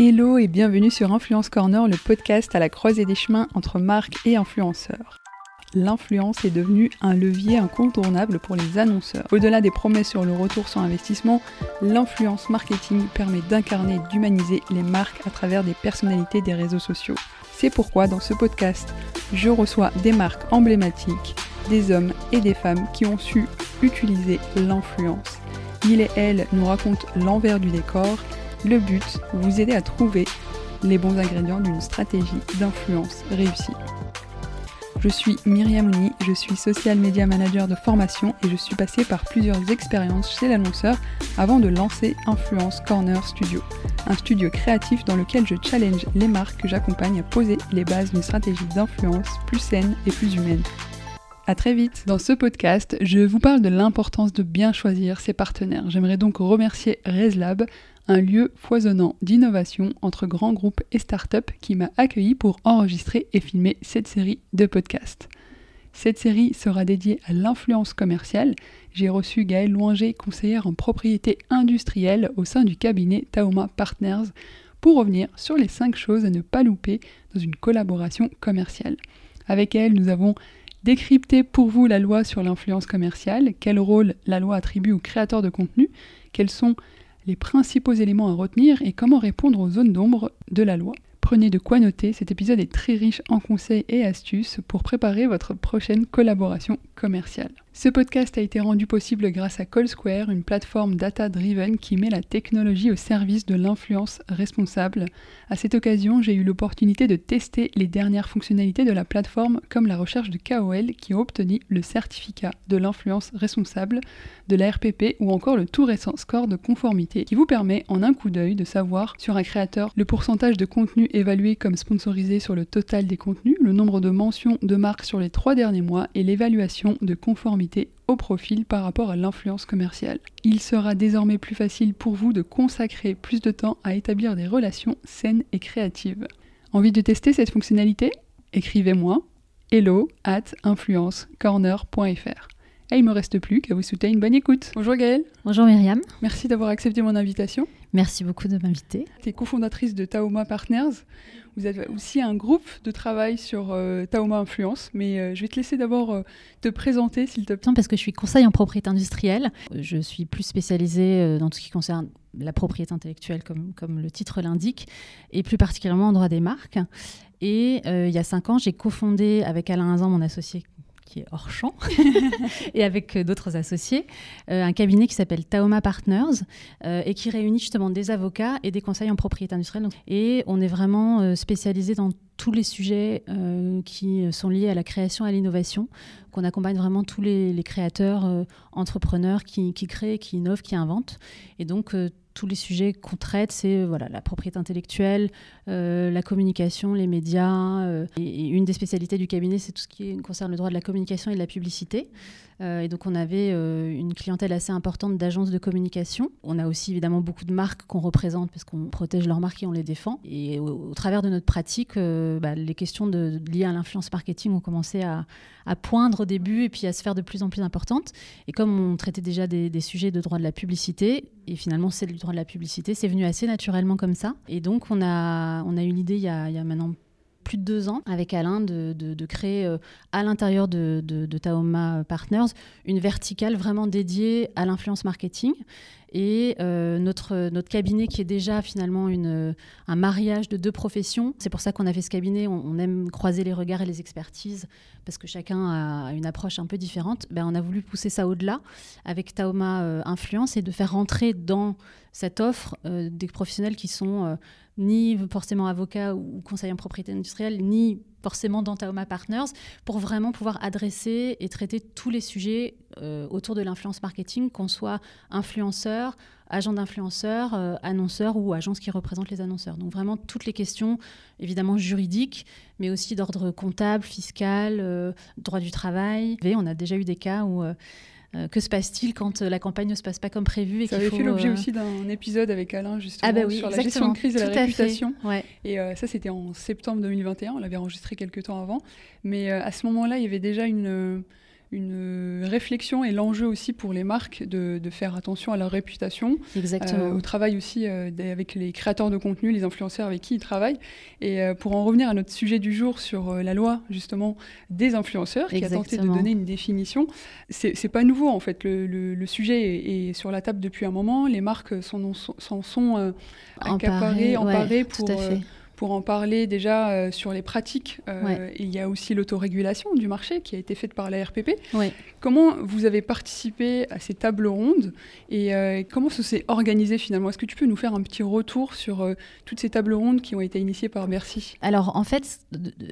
Hello et bienvenue sur Influence Corner, le podcast à la croisée des chemins entre marques et influenceurs. L'influence est devenue un levier incontournable pour les annonceurs. Au-delà des promesses sur le retour sur investissement, l'influence marketing permet d'incarner et d'humaniser les marques à travers des personnalités des réseaux sociaux. C'est pourquoi dans ce podcast, je reçois des marques emblématiques, des hommes et des femmes qui ont su utiliser l'influence. Il et elle nous racontent l'envers du décor le but, vous aider à trouver les bons ingrédients d'une stratégie d'influence réussie. Je suis Myriam Mouni, je suis social media manager de formation et je suis passée par plusieurs expériences chez l'annonceur avant de lancer Influence Corner Studio, un studio créatif dans lequel je challenge les marques que j'accompagne à poser les bases d'une stratégie d'influence plus saine et plus humaine. A très vite. Dans ce podcast, je vous parle de l'importance de bien choisir ses partenaires. J'aimerais donc remercier ResLab, un lieu foisonnant d'innovation entre grands groupes et startups qui m'a accueilli pour enregistrer et filmer cette série de podcasts. Cette série sera dédiée à l'influence commerciale. J'ai reçu Gaëlle Loinger, conseillère en propriété industrielle au sein du cabinet Taoma Partners, pour revenir sur les 5 choses à ne pas louper dans une collaboration commerciale. Avec elle, nous avons décrypté pour vous la loi sur l'influence commerciale, quel rôle la loi attribue aux créateurs de contenu, quels sont les principaux éléments à retenir et comment répondre aux zones d'ombre de la loi. Prenez de quoi noter, cet épisode est très riche en conseils et astuces pour préparer votre prochaine collaboration commerciale. Ce podcast a été rendu possible grâce à Call Square, une plateforme data-driven qui met la technologie au service de l'influence responsable. À cette occasion, j'ai eu l'opportunité de tester les dernières fonctionnalités de la plateforme comme la recherche de KOL qui ont obtenu le certificat de l'influence responsable, de la RPP ou encore le tout récent score de conformité qui vous permet en un coup d'œil de savoir sur un créateur le pourcentage de contenu évalué comme sponsorisé sur le total des contenus, le nombre de mentions de marques sur les trois derniers mois et l'évaluation de conformité au profil par rapport à l'influence commerciale. Il sera désormais plus facile pour vous de consacrer plus de temps à établir des relations saines et créatives. Envie de tester cette fonctionnalité? Écrivez-moi hello at influencecorner.fr. Et il me reste plus qu'à vous souhaiter une bonne écoute. Bonjour Gaëlle. Bonjour Myriam. Merci d'avoir accepté mon invitation. Merci beaucoup de m'inviter. Tu es cofondatrice de Taoma Partners. Vous avez aussi un groupe de travail sur euh, Taoma Influence, mais euh, je vais te laisser d'abord euh, te présenter s'il te plaît. Parce que je suis conseil en propriété industrielle. Je suis plus spécialisée dans tout ce qui concerne la propriété intellectuelle, comme, comme le titre l'indique, et plus particulièrement en droit des marques. Et il y a cinq ans, j'ai cofondé avec Alain Azan, mon associé qui est hors champ, et avec euh, d'autres associés, euh, un cabinet qui s'appelle Taoma Partners euh, et qui réunit justement des avocats et des conseils en propriété industrielle. et on est vraiment spécialisé dans tous les sujets qui sont liés à la création et à l'innovation, qu'on accompagne vraiment tous les, créateurs, entrepreneurs qui, créent, qui innovent, qui inventent. Et donc, tous les sujets qu'on traite, c'est voilà, la propriété intellectuelle, euh, la communication, les médias. Euh, une des spécialités du cabinet, c'est tout ce qui concerne le droit de la communication et de la publicité. Euh, et donc, on avait une clientèle assez importante d'agences de communication. On a aussi évidemment beaucoup de marques qu'on représente parce qu'on protège leurs marques et on les défend. Et au, travers de notre pratique, bah, les questions liées à l'influence marketing ont commencé à, poindre début et puis à se faire de plus en plus importantes. Et comme on traitait déjà des, des sujets de droit de la publicité, et finalement c'est le droit de la publicité, c'est venu assez naturellement comme ça. Et donc, on a on a eu l'idée il, y a maintenant plus de deux ans avec Alain de, créer euh, à l'intérieur de, Taoma Partners une verticale vraiment dédiée à l'influence marketing. Et euh, notre, notre cabinet qui est déjà finalement une, un mariage de deux professions, c'est pour ça qu'on a fait ce cabinet, on, aime croiser les regards et les expertises parce que chacun a une approche un peu différente, ben, on a voulu pousser ça au-delà avec Taoma euh, Influence et de faire rentrer dans cette offre des professionnels qui sont ni forcément avocat ou conseiller en propriété industrielle, ni forcément dans Taoma Partners, pour vraiment pouvoir adresser et traiter tous les sujets euh, autour de l'influence marketing, qu'on soit influenceur, agent d'influenceur, euh, annonceur ou agence qui représente les annonceurs. Donc vraiment toutes les questions, évidemment juridiques, mais aussi d'ordre comptable, fiscal, euh, droit du travail. On a déjà eu des cas où euh, que se passe-t-il quand euh, la campagne ne se passe pas comme prévu et Ça avait fait l'objet euh, aussi d'un épisode avec Alain justement ah bah sur la gestion de crise et la réputation. Et ça c'était en septembre 2021, on l'avait enregistré quelques temps avant. Mais à ce moment-là, il y avait déjà une une réflexion et l'enjeu aussi pour les marques de, faire attention à leur réputation. Exactement. au travail aussi avec les créateurs de contenu, les influenceurs avec qui ils travaillent. Et pour en revenir à notre sujet du jour sur la loi justement des influenceurs, qui a tenté de donner une définition, c'est pas nouveau en fait. Le, sujet est, sur la table depuis un moment. Les marques s'en sont, sont accaparées, emparées pour pour en parler déjà euh, sur les pratiques. Euh, il y a aussi l'autorégulation du marché qui a été faite par la RPP. Comment vous avez participé à ces tables rondes et euh, comment ça s'est organisé finalement? Est-ce que tu peux nous faire un petit retour sur toutes ces tables rondes qui ont été initiées par Bercy? Alors en fait,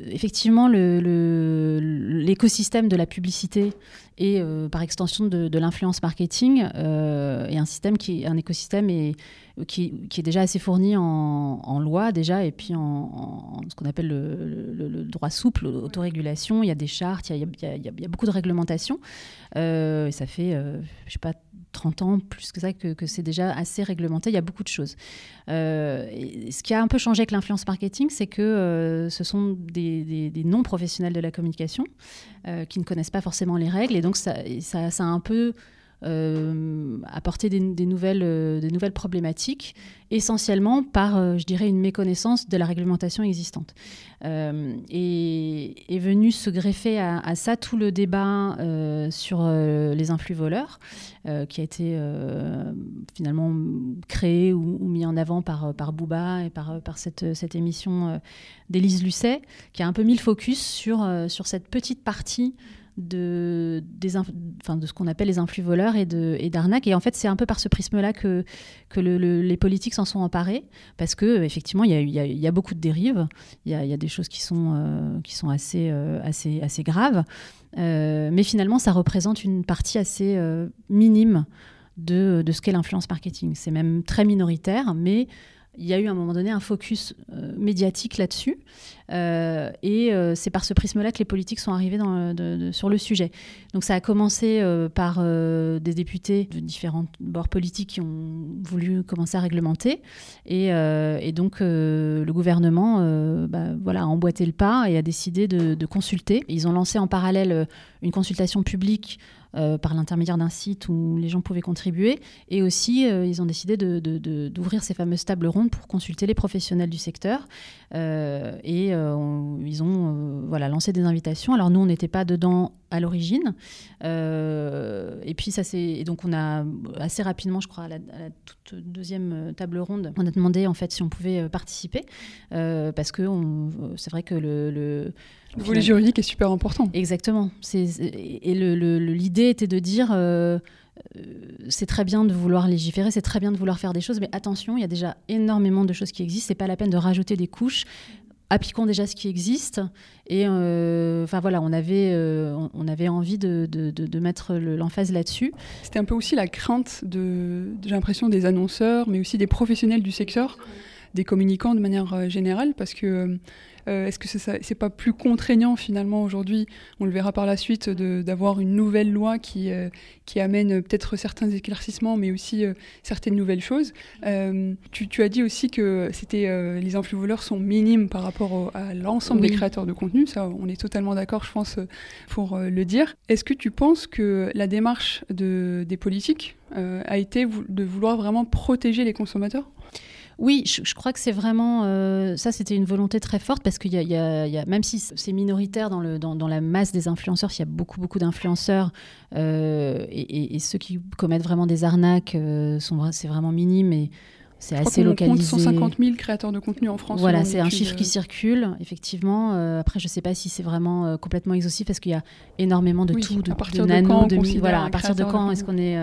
effectivement, l'écosystème de la publicité et par extension de, l'influence marketing est un système qui est un écosystème et qui, est déjà assez fourni en, loi déjà, et puis en, ce qu'on appelle le, droit souple, l'autorégulation. Il y a des chartes, il y a, beaucoup de réglementations. Euh, ça fait, euh, je sais pas, 30 ans, plus que ça, que, c'est déjà assez réglementé. Il y a beaucoup de choses. Euh, ce qui a un peu changé avec l'influence marketing, c'est que ce sont des, non-professionnels de la communication qui ne connaissent pas forcément les règles. Et donc, ça a un peu euh, apporter des, nouvelles, euh, des nouvelles problématiques, essentiellement par, euh, je dirais, une méconnaissance de la réglementation existante. et est venu se greffer à, ça tout le débat sur les influx voleurs, qui a été finalement créé ou, mis en avant par, par Booba et par, cette, émission d'Élise Lucet, qui a un peu mis le focus sur cette petite partie de, des enfin, de ce qu'on appelle les influx voleurs et d'arnaques. Et, et, en fait, c'est un peu par ce prisme-là que, que les politiques s'en sont emparés, parce que effectivement, il y, y a, beaucoup de dérives, il y a, y a, des choses qui sont, euh, qui sont assez, euh, assez, assez graves, euh, mais finalement, ça représente une partie assez minime de, de ce qu'est l'influence marketing. C'est même très minoritaire, mais il y a eu à un moment donné un focus euh, médiatique là-dessus. Euh, et euh, c'est par ce prisme-là que les politiques sont arrivés dans, sur le sujet. Donc ça a commencé par des députés de différents bords politiques qui ont voulu commencer à réglementer. Et, donc le gouvernement bah, voilà, a emboîté le pas et a décidé de consulter. Ils ont lancé en parallèle une consultation publique euh, par l'intermédiaire d'un site où les gens pouvaient contribuer. Et aussi, euh, ils ont décidé d'ouvrir ces fameuses tables rondes pour consulter les professionnels du secteur. Euh, et ils ont voilà, lancé des invitations. Alors nous, on n'était pas dedans à l'origine. et puis ça c'est donc on a assez rapidement, je crois, à la, toute deuxième table ronde, on a demandé en fait si on pouvait participer parce que c'est vrai que le le volet juridique est super important. Exactement. et l'idée était de dire euh, euh, c'est très bien de vouloir légiférer, c'est très bien de vouloir faire des choses, mais attention, il y a déjà énormément de choses qui existent. C'est pas la peine de rajouter des couches. Appliquons déjà ce qui existe. Et euh, enfin voilà, on avait, on avait envie de, de, mettre l'emphase là-dessus. C'était un peu aussi la crainte de, j'ai l'impression, des annonceurs, mais aussi des professionnels du secteur, des communicants de manière générale, parce que euh, est-ce que c'est pas plus contraignant finalement aujourd'hui, on le verra par la suite, d'avoir une nouvelle loi qui, euh, qui amène peut-être certains éclaircissements, mais aussi euh, certaines nouvelles choses tu, as dit aussi que c'était les influx voleurs sont minimes par rapport à l'ensemble des créateurs de contenu. Ça, on est totalement d'accord, je pense, pour le dire. Est-ce que tu penses que la démarche de, des politiques a été de vouloir vraiment protéger les consommateurs? Oui, je, crois que c'est vraiment euh, ça. C'était une volonté très forte parce qu'il y, a, même si c'est minoritaire dans, la masse des influenceurs, s'il y a beaucoup beaucoup d'influenceurs euh, et, ceux qui commettent vraiment des arnaques euh, sont c'est vraiment minime c'est assez localisé. On compte 150 000 créateurs de contenu en France. Voilà, c'est un chiffre qui circule, effectivement. après, je ne sais pas si c'est vraiment complètement exhaustif parce qu'il y a énormément de tout, de, à partir de, nano, de, voilà, à partir de quand est-ce qu'on est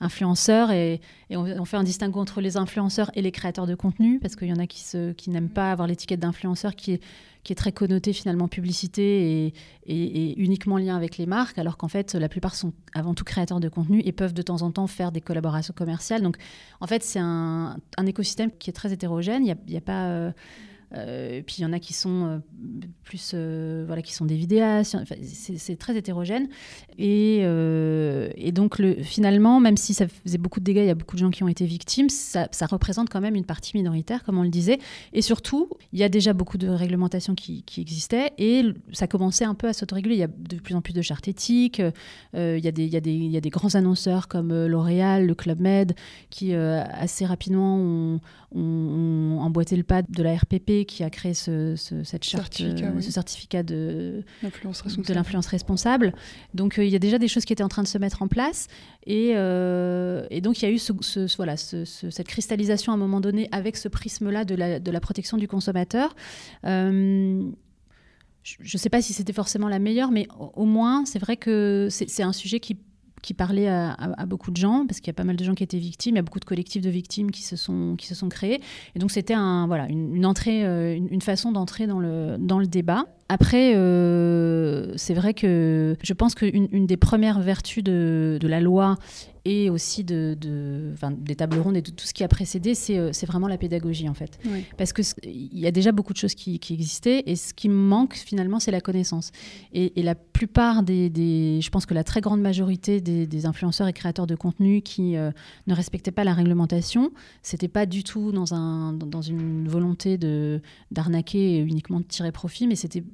influenceur et, on, fait un distinguo entre les influenceurs et les créateurs de contenu parce qu'il y en a qui, qui n'aiment pas avoir l'étiquette d'influenceur qui est, qui est très connotée finalement publicité et, uniquement lien avec les marques alors qu'en fait la plupart sont avant tout créateurs de contenu et peuvent de temps en temps faire des collaborations commerciales. Donc en fait c'est un, écosystème qui est très hétérogène. Il n'y a, a, pas... Euh, Euh, puis il y en a qui sont euh, plus, voilà, qui sont des vidéastes. c'est très hétérogène. Et, et donc le, finalement, même si ça faisait beaucoup de dégâts, il y a beaucoup de gens qui ont été victimes, ça, représente quand même une partie minoritaire, comme on le disait. Et surtout, il y a déjà beaucoup de réglementations qui, existaient et ça commençait un peu à s'autoréguler. Il y a de plus en plus de chartes éthiques. il, y a des, il, y a des, il y a des grands annonceurs comme L'Oréal, le Club Med, qui assez rapidement ont, ont, emboîté le pas de la RPP qui a créé ce, cette charte, certificat, euh, ce certificat de l'influence responsable. Donc euh, il y a déjà des choses qui étaient en train de se mettre en place. Et, euh, et donc il y a eu ce, voilà, cette cristallisation à un moment donné avec ce prisme-là de la, de la, protection du consommateur. je ne sais pas si c'était forcément la meilleure, mais au moins, c'est vrai que c'est un sujet qui qui parlait à, beaucoup de gens, parce qu'il y a pas mal de gens qui étaient victimes, il y a beaucoup de collectifs de victimes qui se sont, qui se sont créés. Et donc c'était un, voilà, une, entrée, euh, une, façon d'entrer dans le, dans le débat. Après, euh, c'est vrai que je pense qu'une une des premières vertus de, de la loi et aussi de, de des tables rondes et de tout ce qui a précédé, c'est euh, vraiment la pédagogie en fait. Parce qu'il y a déjà beaucoup de choses qui, qui, existaient et ce qui manque finalement, c'est la connaissance. Et, et, la plupart des, des, Je pense que la très grande majorité des, des influenceurs et créateurs de contenu qui euh, ne respectaient pas la réglementation, c'était pas du tout dans, un, dans une volonté d'arnaquer et uniquement de tirer profit, mais c'était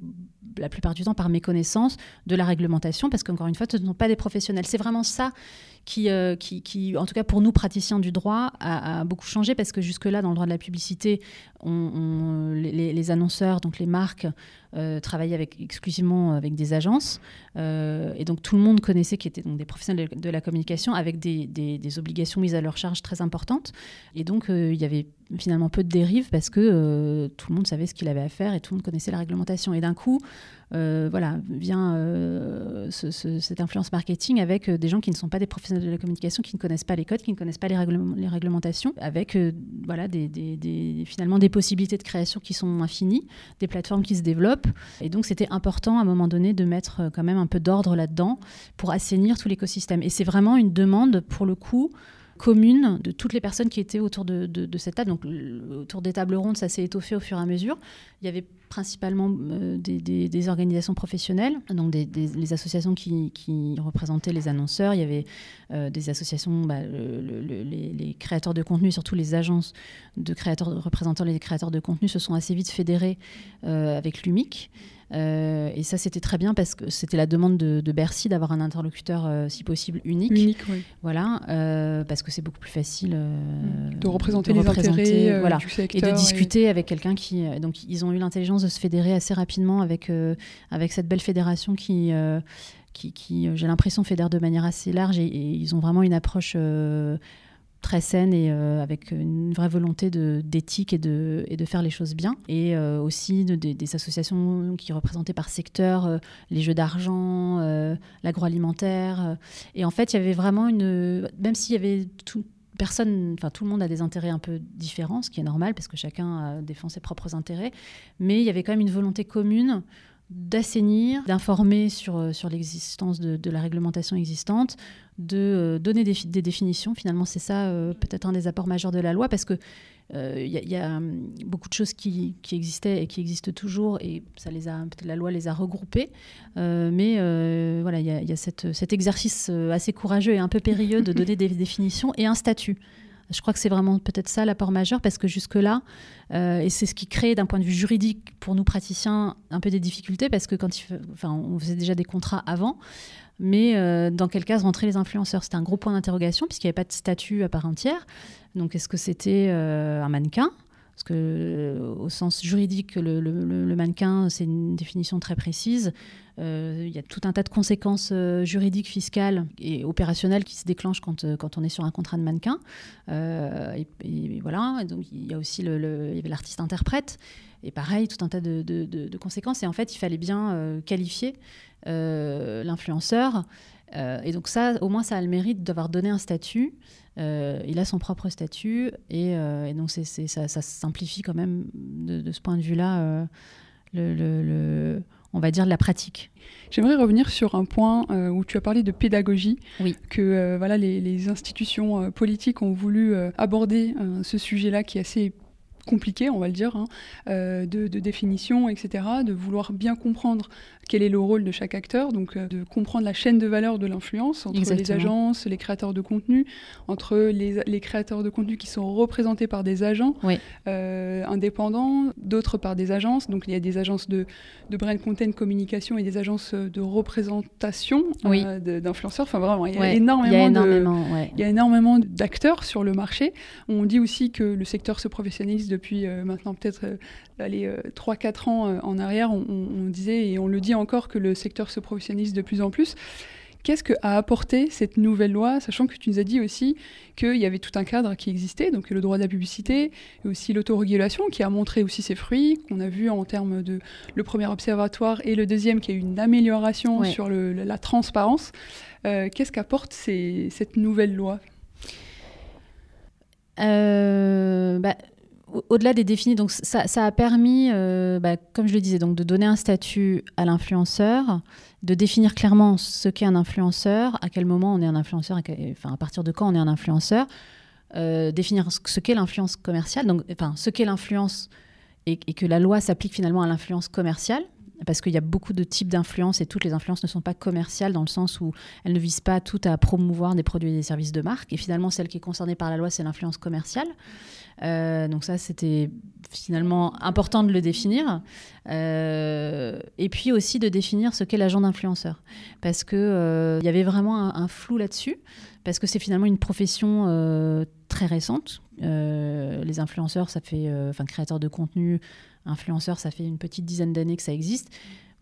la plupart du temps par méconnaissance de la réglementation, parce qu'encore une fois, ce ne sont pas des professionnels. C'est vraiment ça euh, qui, en tout cas pour nous, praticiens du droit, a, beaucoup changé, parce que jusque-là, dans le droit de la publicité, les, annonceurs, donc les marques, euh, travaillaient exclusivement avec des agences. Euh, et donc tout le monde connaissait, qui étaient donc des professionnels de, la communication, avec des, des, obligations mises à leur charge très importantes. Et donc il y avait finalement peu de dérives parce que tout le monde savait ce qu'il avait à faire et tout le monde connaissait la réglementation. Et d'un coup, euh, voilà, vient euh, cette influence marketing avec euh, des gens qui ne sont pas des professionnels de la communication, qui ne connaissent pas les codes, qui ne connaissent pas les, réglementations, avec voilà, des, finalement des possibilités de création qui sont infinies, des plateformes qui se développent. Et donc c'était important à un moment donné de mettre quand même un peu d'ordre là-dedans pour assainir tout l'écosystème. Et c'est vraiment une demande, pour le coup, commune de toutes les personnes qui étaient autour de, cette table. Donc, autour des tables rondes, ça s'est étoffé au fur et à mesure. Il y avait principalement euh, des, organisations professionnelles, donc des, les associations qui, représentaient les annonceurs. Il y avait euh, des associations, bah, les, créateurs de contenu, surtout les agences de créateurs représentant les créateurs de contenu, se sont assez vite fédérées euh, avec l'UMIC. Euh, et ça, c'était très bien parce que c'était la demande de, Bercy d'avoir un interlocuteur, euh, si possible, unique. Unique, oui. Voilà, euh, parce que c'est beaucoup plus facile de représenter les intérêts voilà, du secteur. Et de discuter avec quelqu'un qui... donc, ils ont eu l'intelligence de se fédérer assez rapidement avec, avec cette belle fédération qui... qui, qui j'ai l'impression, fédère de manière assez large et, ils ont vraiment une approche très saine et euh, avec une vraie volonté d'éthique et de, et de faire les choses bien. Et euh, aussi de, des associations qui représentaient par secteur euh, les jeux d'argent, l'agroalimentaire. et en fait, il y avait vraiment une... Même s'il y avait tout, personne, enfin tout le monde a des intérêts un peu différents, ce qui est normal parce que chacun défend ses propres intérêts, mais il y avait quand même une volonté commune d'assainir, d'informer sur, euh, sur l'existence de, la réglementation existante, de euh, donner des, des, définitions. Finalement, c'est ça euh, peut-être un des apports majeurs de la loi, parce que il y, a hum, beaucoup de choses qui, qui, existaient et qui existent toujours, et ça les a la loi les a regroupées. mais voilà, il y a, y a cette, cet exercice assez courageux et un peu périlleux de donner des définitions et un statut. Je crois que c'est vraiment peut-être ça l'apport majeur parce que jusque-là, euh, et c'est ce qui crée d'un point de vue juridique pour nous praticiens un peu des difficultés parce que quand il, enfin, on faisait déjà des contrats avant, mais euh, dans quel cas rentraient les influenceurs? C'était un gros point d'interrogation puisqu'il n'y avait pas de statut à part entière. Donc est-ce que c'était euh, un mannequin? Parce que au sens juridique, le, mannequin, c'est une définition très précise. Euh, il y a tout un tas de conséquences euh, juridiques, fiscales et opérationnelles qui se déclenchent quand, euh, quand on est sur un contrat de mannequin. Et, voilà, donc il y a aussi l'artiste interprète. Et pareil, tout un tas de, conséquences. Et en fait, il fallait bien qualifier l'influenceur. et donc ça, au moins, ça a le mérite d'avoir donné un statut. il a son propre statut. Et, donc c'est, ça, ça, simplifie quand même, de, ce point de vue-là, le, le on va dire, de la pratique. J'aimerais revenir sur un point euh, où tu as parlé de pédagogie, oui. que euh, voilà, les, institutions euh, politiques ont voulu aborder ce sujet-là qui est assez compliqué, on va le dire, hein, de, de, définition, etc., de vouloir bien comprendre quel est le rôle de chaque acteur, donc de comprendre la chaîne de valeur de l'influence entre les agences, les créateurs de contenu, entre les, les, créateurs de contenu qui sont représentés par des agents indépendants, d'autres par des agences, donc il y a des agences de, de brand content communication et des agences de représentation d'influenceurs, enfin vraiment, il y a énormément, il y a énormément d'acteurs sur le marché. On dit aussi que le secteur se professionnalise depuis euh, maintenant peut-être euh, 3-4 euh, ans euh, en arrière. On, disait et on le dit encore que le secteur se professionnalise de plus en plus. Qu'est-ce que a apporté cette nouvelle loi, sachant que tu nous as dit aussi qu'il y avait tout un cadre qui existait, donc le droit de la publicité et aussi l'autorégulation qui a montré aussi ses fruits, qu'on a vu en termes de le premier observatoire et le deuxième qui a eu une amélioration sur la transparence. Euh, qu'est-ce qu'apporte cette nouvelle loi? Euh, bah, au-delà des définis, donc ça, a permis, euh, bah, comme je le disais, donc de donner un statut à l'influenceur, de définir clairement ce qu'est un influenceur, à quel moment on est un influenceur, enfin à partir de quand on est un influenceur, définir ce qu'est l'influence commerciale, donc enfin ce qu'est l'influence et, que la loi s'applique finalement à l'influence commerciale, parce qu'il y a beaucoup de types d'influences et toutes les influences ne sont pas commerciales dans le sens où elles ne visent pas toutes à promouvoir des produits et des services de marque. Et finalement, celle qui est concernée par la loi, c'est l'influence commerciale. Euh, donc ça, c'était finalement important de le définir. Euh, et puis aussi de définir ce qu'est l'agent d'influenceur. Parce qu'il euh, y avait vraiment un, un flou là-dessus, parce que c'est finalement une profession très récente. les influenceurs, ça fait, enfin créateurs de contenu, influenceurs, ça fait une petite dizaine d'années que ça existe.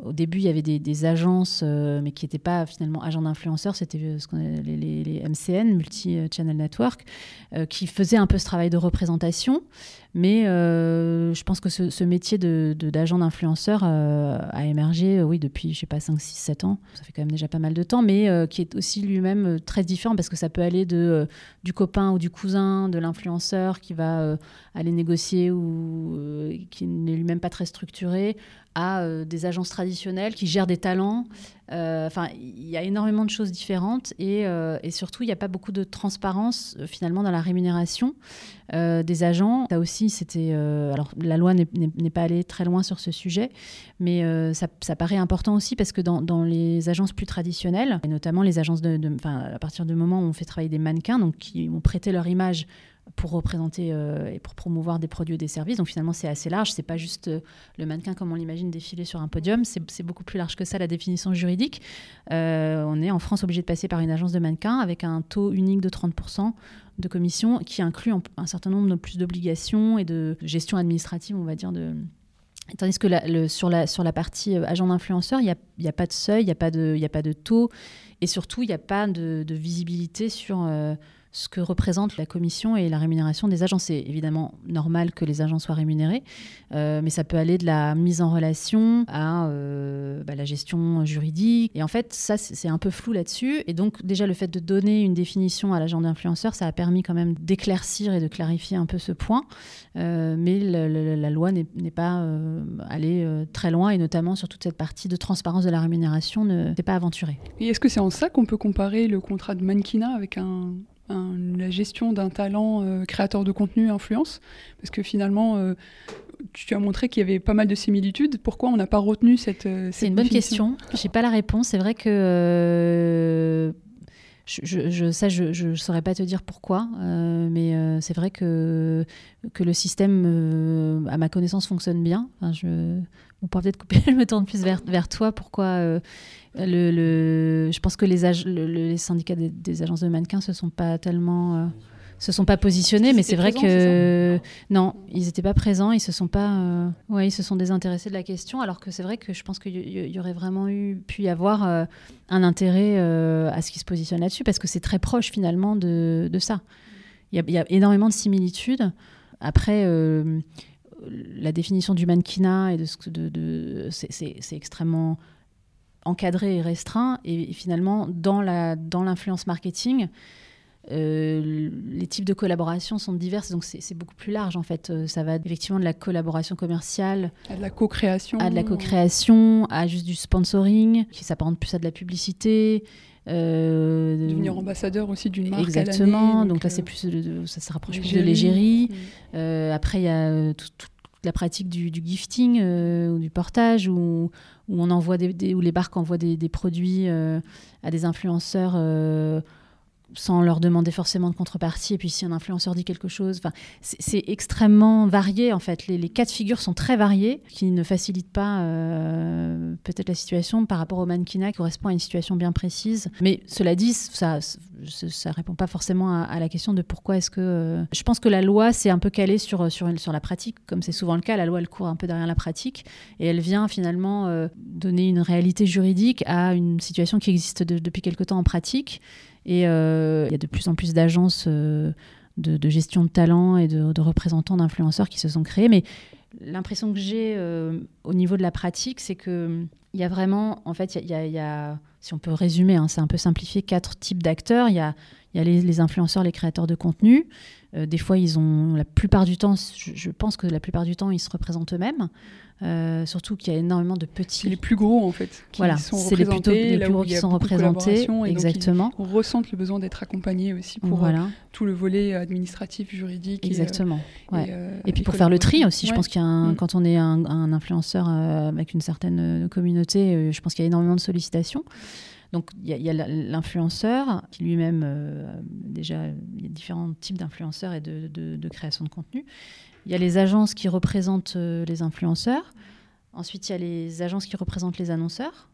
Au début, il y avait des, agences, euh, mais qui n'étaient pas finalement agents d'influenceurs, c'était euh, ce les, les, MCN, Multi-Channel Network, euh, qui faisaient un peu ce travail de représentation. Mais je pense que ce, métier d'agent de, d'influenceur a émergé, oui, depuis, je sais pas, 5, 6, 7 ans. Ça fait quand même déjà pas mal de temps, mais qui est aussi lui-même très différent parce que ça peut aller de, du copain ou du cousin de l'influenceur qui va aller négocier ou qui n'est lui-même pas très structuré à euh, des agences traditionnelles qui gèrent des talents. Euh, enfin, il y a énormément de choses différentes et, euh, surtout, il n'y a pas beaucoup de transparence finalement dans la rémunération des agents. Là aussi, c'était. alors, la loi n'est pas allée très loin sur ce sujet, mais ça, ça, paraît important aussi parce que dans, dans, les agences plus traditionnelles, et notamment les agences de. de à partir du moment où on fait travailler des mannequins, donc qui ont prêté leur image pour représenter euh, et pour promouvoir des produits ou des services. Donc finalement, c'est assez large. C'est pas juste euh, le mannequin comme on l'imagine défiler sur un podium. C'est beaucoup plus large que ça, la définition juridique. Euh, on est en France obligé de passer par une agence de mannequins avec un taux unique de 30% de commission qui inclut un certain nombre de plus d'obligations et de gestion administrative, on va dire, Tandis que sur, la, partie agent d'influenceur, il n'y a, pas de seuil, il n'y a, pas de, taux, et surtout, il n'y a pas de visibilité sur ce que représente la commission et la rémunération des agents. C'est évidemment normal que les agents soient rémunérés, euh, mais ça peut aller de la mise en relation à euh, bah, la gestion juridique. Et en fait, ça, c'est un peu flou là-dessus. Et donc, déjà, le fait de donner une définition à l'agent d'influenceur, ça a permis quand même d'éclaircir et de clarifier un peu ce point. Euh, mais la loi n'est pas allée très loin, et notamment sur toute cette partie de transparence de la rémunération, ne pas aventurée. Et est-ce que c'est en ça qu'on peut comparer le contrat de mannequinat avec un la gestion d'un talent euh, créateur de contenu influence Parce que finalement, euh, tu as montré qu'il y avait pas mal de similitudes. Pourquoi on n'a pas retenu cette, euh, C'est une bonne question. Je n'ai pas la réponse. C'est vrai que je, ça, je ne saurais pas te dire pourquoi, mais c'est vrai que, que le système, à ma connaissance, fonctionne bien. Enfin, je, on pourrait peut-être couper, je me tourne plus vers, vers toi. Pourquoi le, je pense que les, les syndicats des, agences de mannequins se sont pas tellement euh, se sont pas positionnés, mais c'est vrai que non, ils n'étaient pas présents, ils se sont pas, euh, ouais, ils se sont désintéressés de la question, alors que c'est vrai que je pense qu'il y, aurait vraiment eu pu y avoir euh, un intérêt à ce qu'ils se positionnent là-dessus, parce que c'est très proche finalement de, de ça. Il y, a énormément de similitudes. Après, la définition du mannequinat et de, de, de c'est extrêmement encadré et restreint. Et, finalement, dans l'influence dans marketing, les types de collaboration sont divers, donc c'est beaucoup plus large en fait. ça va effectivement de la collaboration commerciale à de la co-création, à de la co-création, à juste du sponsoring, qui s'apparente plus à de la publicité. Euh, Devenir ambassadeur aussi d'une marque. Exactement. donc, là, c'est plus ça se rapproche plus de l'égérie. Après, il y a toute la pratique du, gifting ou du portage où, où on envoie des, où les marques envoient des, des produits à des influenceurs sans leur demander forcément de contrepartie. Et puis si un influenceur dit quelque chose, c'est extrêmement varié en fait. Les, cas de figure sont très variés, qui ne facilitent pas euh, peut-être la situation par rapport au mannequinat qui correspond à une situation bien précise. Mais cela dit, ça, ça répond pas forcément à, la question de pourquoi est-ce que. Euh, je pense que la loi s'est un peu calée sur, sur, sur la pratique, comme c'est souvent le cas. La loi, elle court un peu derrière la pratique et elle vient finalement euh, donner une réalité juridique à une situation qui existe depuis quelque temps en pratique et euh, il y a de plus en plus d'agences euh, de, gestion de talent et de, représentants d'influenceurs qui se sont créées. Mais l'impression que j'ai euh, au niveau de la pratique, c'est que il y a vraiment, en fait, il y, a, si on peut résumer, hein, c'est un peu simplifié, quatre types d'acteurs. Il y a, y a les, influenceurs, les créateurs de contenu. des fois, ils ont, la plupart du temps, je, pense que la plupart du temps, ils se représentent eux-mêmes. Euh, surtout qu'il y a énormément de petits. les plus gros en fait. Qui voilà, c'est les, plutôt, les plus gros qui sont représentés. Exactement. on ressent le besoin d'être accompagné aussi pour voilà. Euh, tout le volet administratif, juridique. Exactement. Et, ouais. Euh, et, puis pour faire le tri aussi, je pense qu'il y a un, mm. quand on est un, un influenceur avec une certaine communauté, je pense qu'il y a énormément de sollicitations. Donc il y a, l'influenceur qui lui-même, déjà, il y a différents types d'influenceurs et de, création de contenu. Il y a les agences qui représentent euh, les influenceurs. Ensuite, il y a les agences qui représentent les annonceurs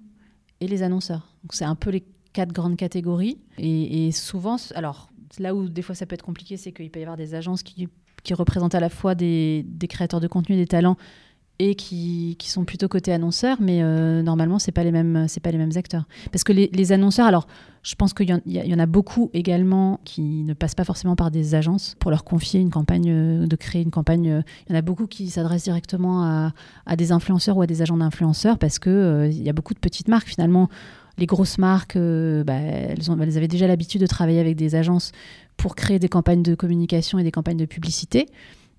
et les annonceurs. Donc, c'est un peu les quatre grandes catégories. Et, souvent, alors, là où des fois ça peut être compliqué, c'est qu'il peut y avoir des agences qui, représentent à la fois des, des créateurs de contenu, des talents et qui, sont plutôt côté annonceurs, mais euh, normalement, ce n'est pas, les pas les mêmes acteurs. Parce que les, annonceurs, alors, je pense qu'il y, en a beaucoup également qui ne passent pas forcément par des agences pour leur confier une campagne, euh, de créer une campagne. Euh, il y en a beaucoup qui s'adressent directement à, des influenceurs ou à des agents d'influenceurs parce qu'il il y a beaucoup de petites marques, finalement. Les grosses marques, bah, elles avaient déjà l'habitude de travailler avec des agences pour créer des campagnes de communication et des campagnes de publicité.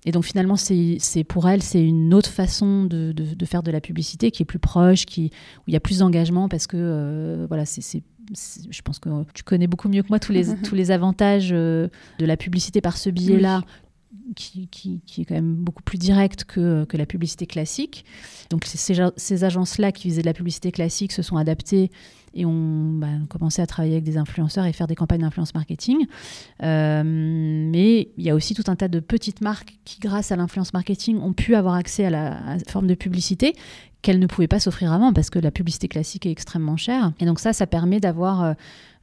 Et donc finalement, c'est pour elle, c'est une autre façon de, de, faire de la publicité qui est plus proche, qui, où il y a plus d'engagement parce que euh, voilà, c'est je pense que tu connais beaucoup mieux que moi tous les, tous les avantages euh, de la publicité par ce biais-là. Qui, qui, qui, est quand même beaucoup plus direct que, que la publicité classique. Donc ces, ces agences-là qui faisaient de la publicité classique se sont adaptées et ont bah, commencé à travailler avec des influenceurs et faire des campagnes d'influence marketing. Euh, mais il y a aussi tout un tas de petites marques qui, grâce à l'influence marketing, ont pu avoir accès à la, forme de publicité qu'elles ne pouvaient pas s'offrir avant parce que la publicité classique est extrêmement chère. Et donc ça, ça permet d'avoir euh,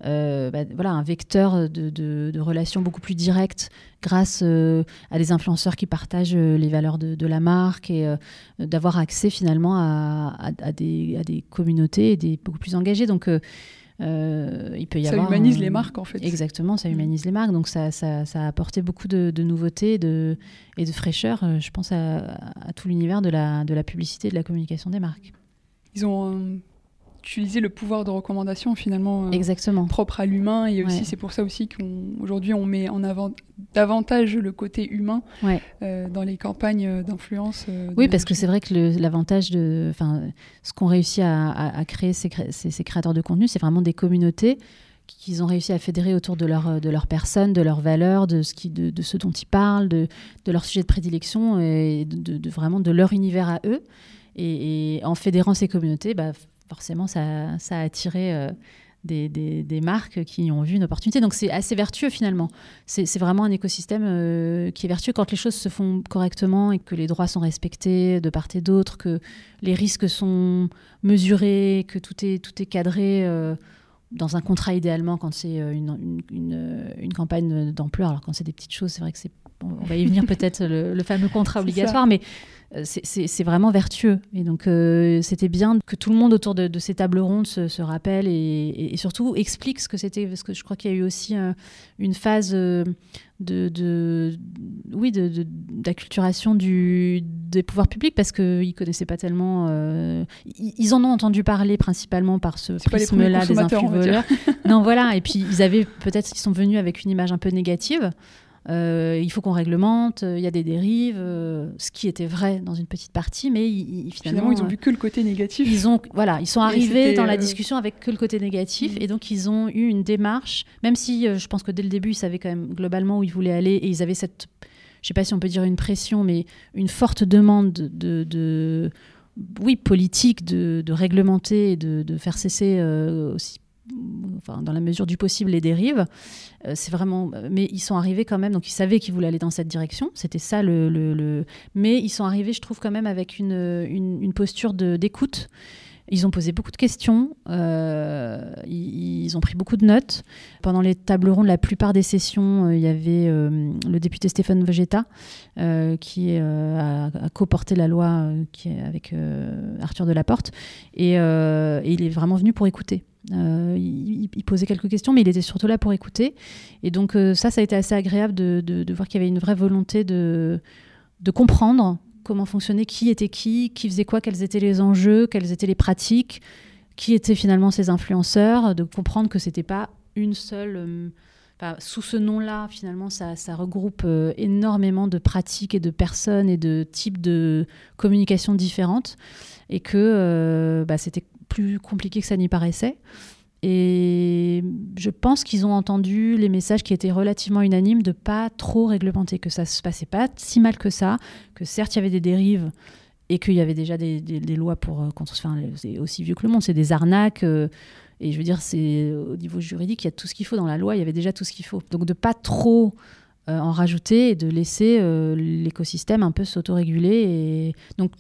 euh, bah, voilà, un vecteur de, relations beaucoup plus directes grâce à des influenceurs qui partagent les valeurs de, la marque et d'avoir accès finalement à, des, à, des, communautés beaucoup plus engagées. Donc, euh, euh, il peut y ça avoir. Humanise les marques en fait. Exactement, ça mm. humanise les marques. Donc, ça, ça, ça a apporté beaucoup de, nouveautés de, et de fraîcheur, euh, je pense, à, à tout l'univers de la, de la publicité et de la communication des marques. Ils ont utiliser le pouvoir de recommandation finalement euh, Exactement. propre à l'humain et aussi c'est pour ça aussi qu'aujourd'hui on, met en avant davantage le côté humain euh, dans les campagnes d'influence. Euh, oui, parce que c'est vrai que l'avantage de, enfin, ce qu'ont réussi à, créer ces, ces, créateurs de contenu, c'est vraiment des communautés qu'ils ont réussi à fédérer autour de leur, de leur personne, de leurs valeurs, de ce, qui, de, de ce dont ils parlent, de, de leur sujet de prédilection et de, vraiment de leur univers à eux. Et, et en fédérant ces communautés, bah, forcément, ça, ça a attiré euh, des, des, marques qui ont vu une opportunité. Donc, c'est assez vertueux finalement. C'est vraiment un écosystème euh, qui est vertueux quand les choses se font correctement et que les droits sont respectés de part et d'autre, que les risques sont mesurés, que tout est, tout est cadré. Euh, dans un contrat idéalement quand c'est une, une, une, campagne d'ampleur. Alors quand c'est des petites choses, c'est vrai que c'est on va y venir peut-être le, fameux contrat obligatoire, mais c'est vraiment vertueux. Et donc, c'était bien que tout le monde autour de, ces tables rondes se, rappelle et, surtout explique ce que c'était, parce que je crois qu'il y a eu aussi une phase de, oui, d'acculturation des pouvoirs publics parce qu'ils ne connaissaient pas tellement. Euh, ils, en ont entendu parler principalement par ce prisme-là des influx non, voilà. Et puis, ils avaient peut-être, ils sont venus avec une image un peu négative. Euh, il faut qu'on réglemente, il y a des dérives, euh, ce qui était vrai dans une petite partie, mais finalement, ils ont vu que le côté négatif. Ils ont, voilà, ils sont arrivés dans la euh, discussion avec que le côté négatif, mm. et donc ils ont eu une démarche, même si je pense que dès le début, ils savaient quand même globalement où ils voulaient aller, et ils avaient cette, je sais pas si on peut dire une pression, mais une forte demande de, de oui, politique, de, de réglementer et de, de, faire cesser aussi dans la mesure du possible, les dérives. Euh, c'est vraiment, mais ils sont arrivés quand même, donc ils savaient qu'ils voulaient aller dans cette direction. C'était ça le, Mais ils sont arrivés, je trouve, quand même avec une, une, posture d'écoute. Ils ont posé beaucoup de questions, euh, ils, ont pris beaucoup de notes. Pendant les tables rondes, la plupart des sessions, euh, il y avait le député Stéphane Vegeta qui a, a, co-porté la loi avec Arthur Delaporte et, et il est vraiment venu pour écouter. Euh, il, posait quelques questions, mais il était surtout là pour écouter. Et donc euh, ça, ça a été assez agréable de, voir qu'il y avait une vraie volonté de, comprendre comment fonctionnait, qui était qui, qui faisait quoi, quels étaient les enjeux, quelles étaient les pratiques, qui étaient finalement ces influenceurs, de comprendre que c'était pas une seule... Euh, sous ce nom-là, finalement, ça, ça regroupe énormément de pratiques et de personnes et de types de communication différentes, et que bah, c'était plus compliqué que ça n'y paraissait. Et je pense qu'ils ont entendu les messages qui étaient relativement unanimes de pas trop réglementer, que ça se passait pas si mal que ça, que certes il y avait des dérives et qu'il y avait déjà des, lois pour euh, contre. Enfin, c'est aussi vieux que le monde, c'est des arnaques. Euh, et je veux dire, c'est au niveau juridique, il y a tout ce qu'il faut dans la loi. Il y avait déjà tout ce qu'il faut. Donc de pas trop euh, en rajouter et de laisser l'écosystème un peu s'autoréguler. Et donc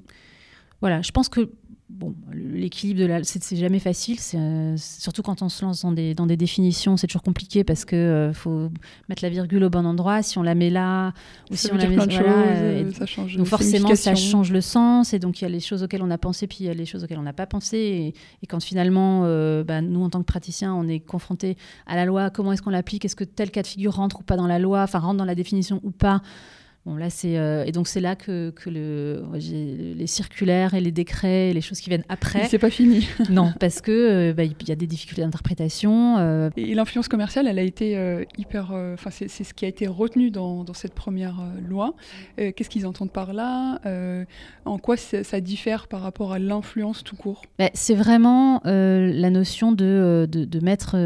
voilà, je pense que bon, l'équilibre de la, c'est jamais facile, euh, surtout quand on se lance dans des, dans des définitions, c'est toujours compliqué parce que euh, faut mettre la virgule au bon endroit. Si on la met là ou si on la met là, euh, ça change. Donc forcément, ça change le sens et donc il y a les choses auxquelles on a pensé puis il y a les choses auxquelles on n'a pas pensé et, quand finalement, bah, nous en tant que praticiens, on est confronté à la loi, comment est-ce qu'on l'applique, est-ce que tel cas de figure rentre ou pas dans la loi, enfin rentre dans la définition ou pas. Bon, là, c'est euh, et donc c'est là que, que le, les circulaires et les décrets et les choses qui viennent après. C'est pas fini. non, parce que euh, bah, il y a des difficultés d'interprétation. Euh. Et l'influence commerciale, elle a été hyper. Enfin, c'est ce qui a été retenu dans, dans cette première loi. Qu'est-ce qu'ils entendent par là En quoi ça, diffère par rapport à l'influence tout court? Bah, C'est vraiment la notion de, de, de mettre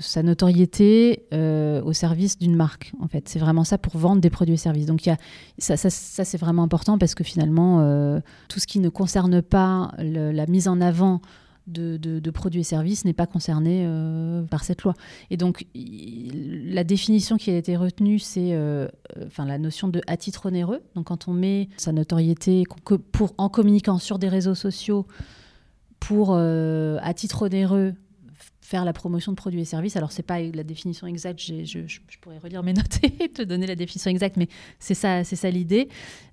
sa notoriété au service d'une marque. En fait, c'est vraiment ça pour vendre des produits et services. Donc il y a ça, c'est vraiment important parce que finalement, euh, tout ce qui ne concerne pas la mise en avant de, produits et services n'est pas concerné euh, par cette loi. Et donc, la définition qui a été retenue, c'est euh, la notion de à titre onéreux. Donc, quand on met sa notoriété pour, en communiquant sur des réseaux sociaux pour, à titre onéreux, faire la promotion de produits et services. Alors, c'est pas la définition exacte, je, je, pourrais relire mes notes et te donner la définition exacte, mais c'est ça, c'est ça l'idée.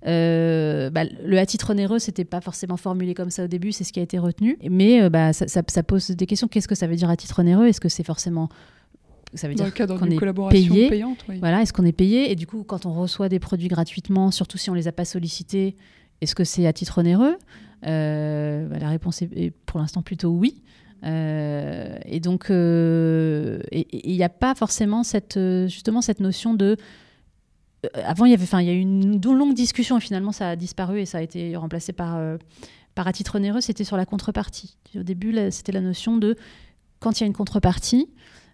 Euh, bah, le à titre onéreux, c'était pas forcément formulé comme ça au début, c'est ce qui a été retenu. Mais euh, bah, ça, ça, pose des questions. Qu'est-ce que ça veut dire à titre onéreux? Est-ce que c'est forcément ça veut dire qu'on est payé? Payante, Voilà, est-ce qu'on est payé? Et du coup, quand on reçoit des produits gratuitement, surtout si on les a pas sollicités, est-ce que c'est à titre onéreux? Euh, bah, La réponse est pour l'instant plutôt oui. Euh, et donc, euh, il n'y a pas forcément cette, euh, justement cette notion de. avant, il y avait, enfin, il y a eu une longue discussion et finalement, ça a disparu et ça a été remplacé par, par à titre onéreux. C'était sur la contrepartie. Au début, c'était la notion de quand il y a une contrepartie,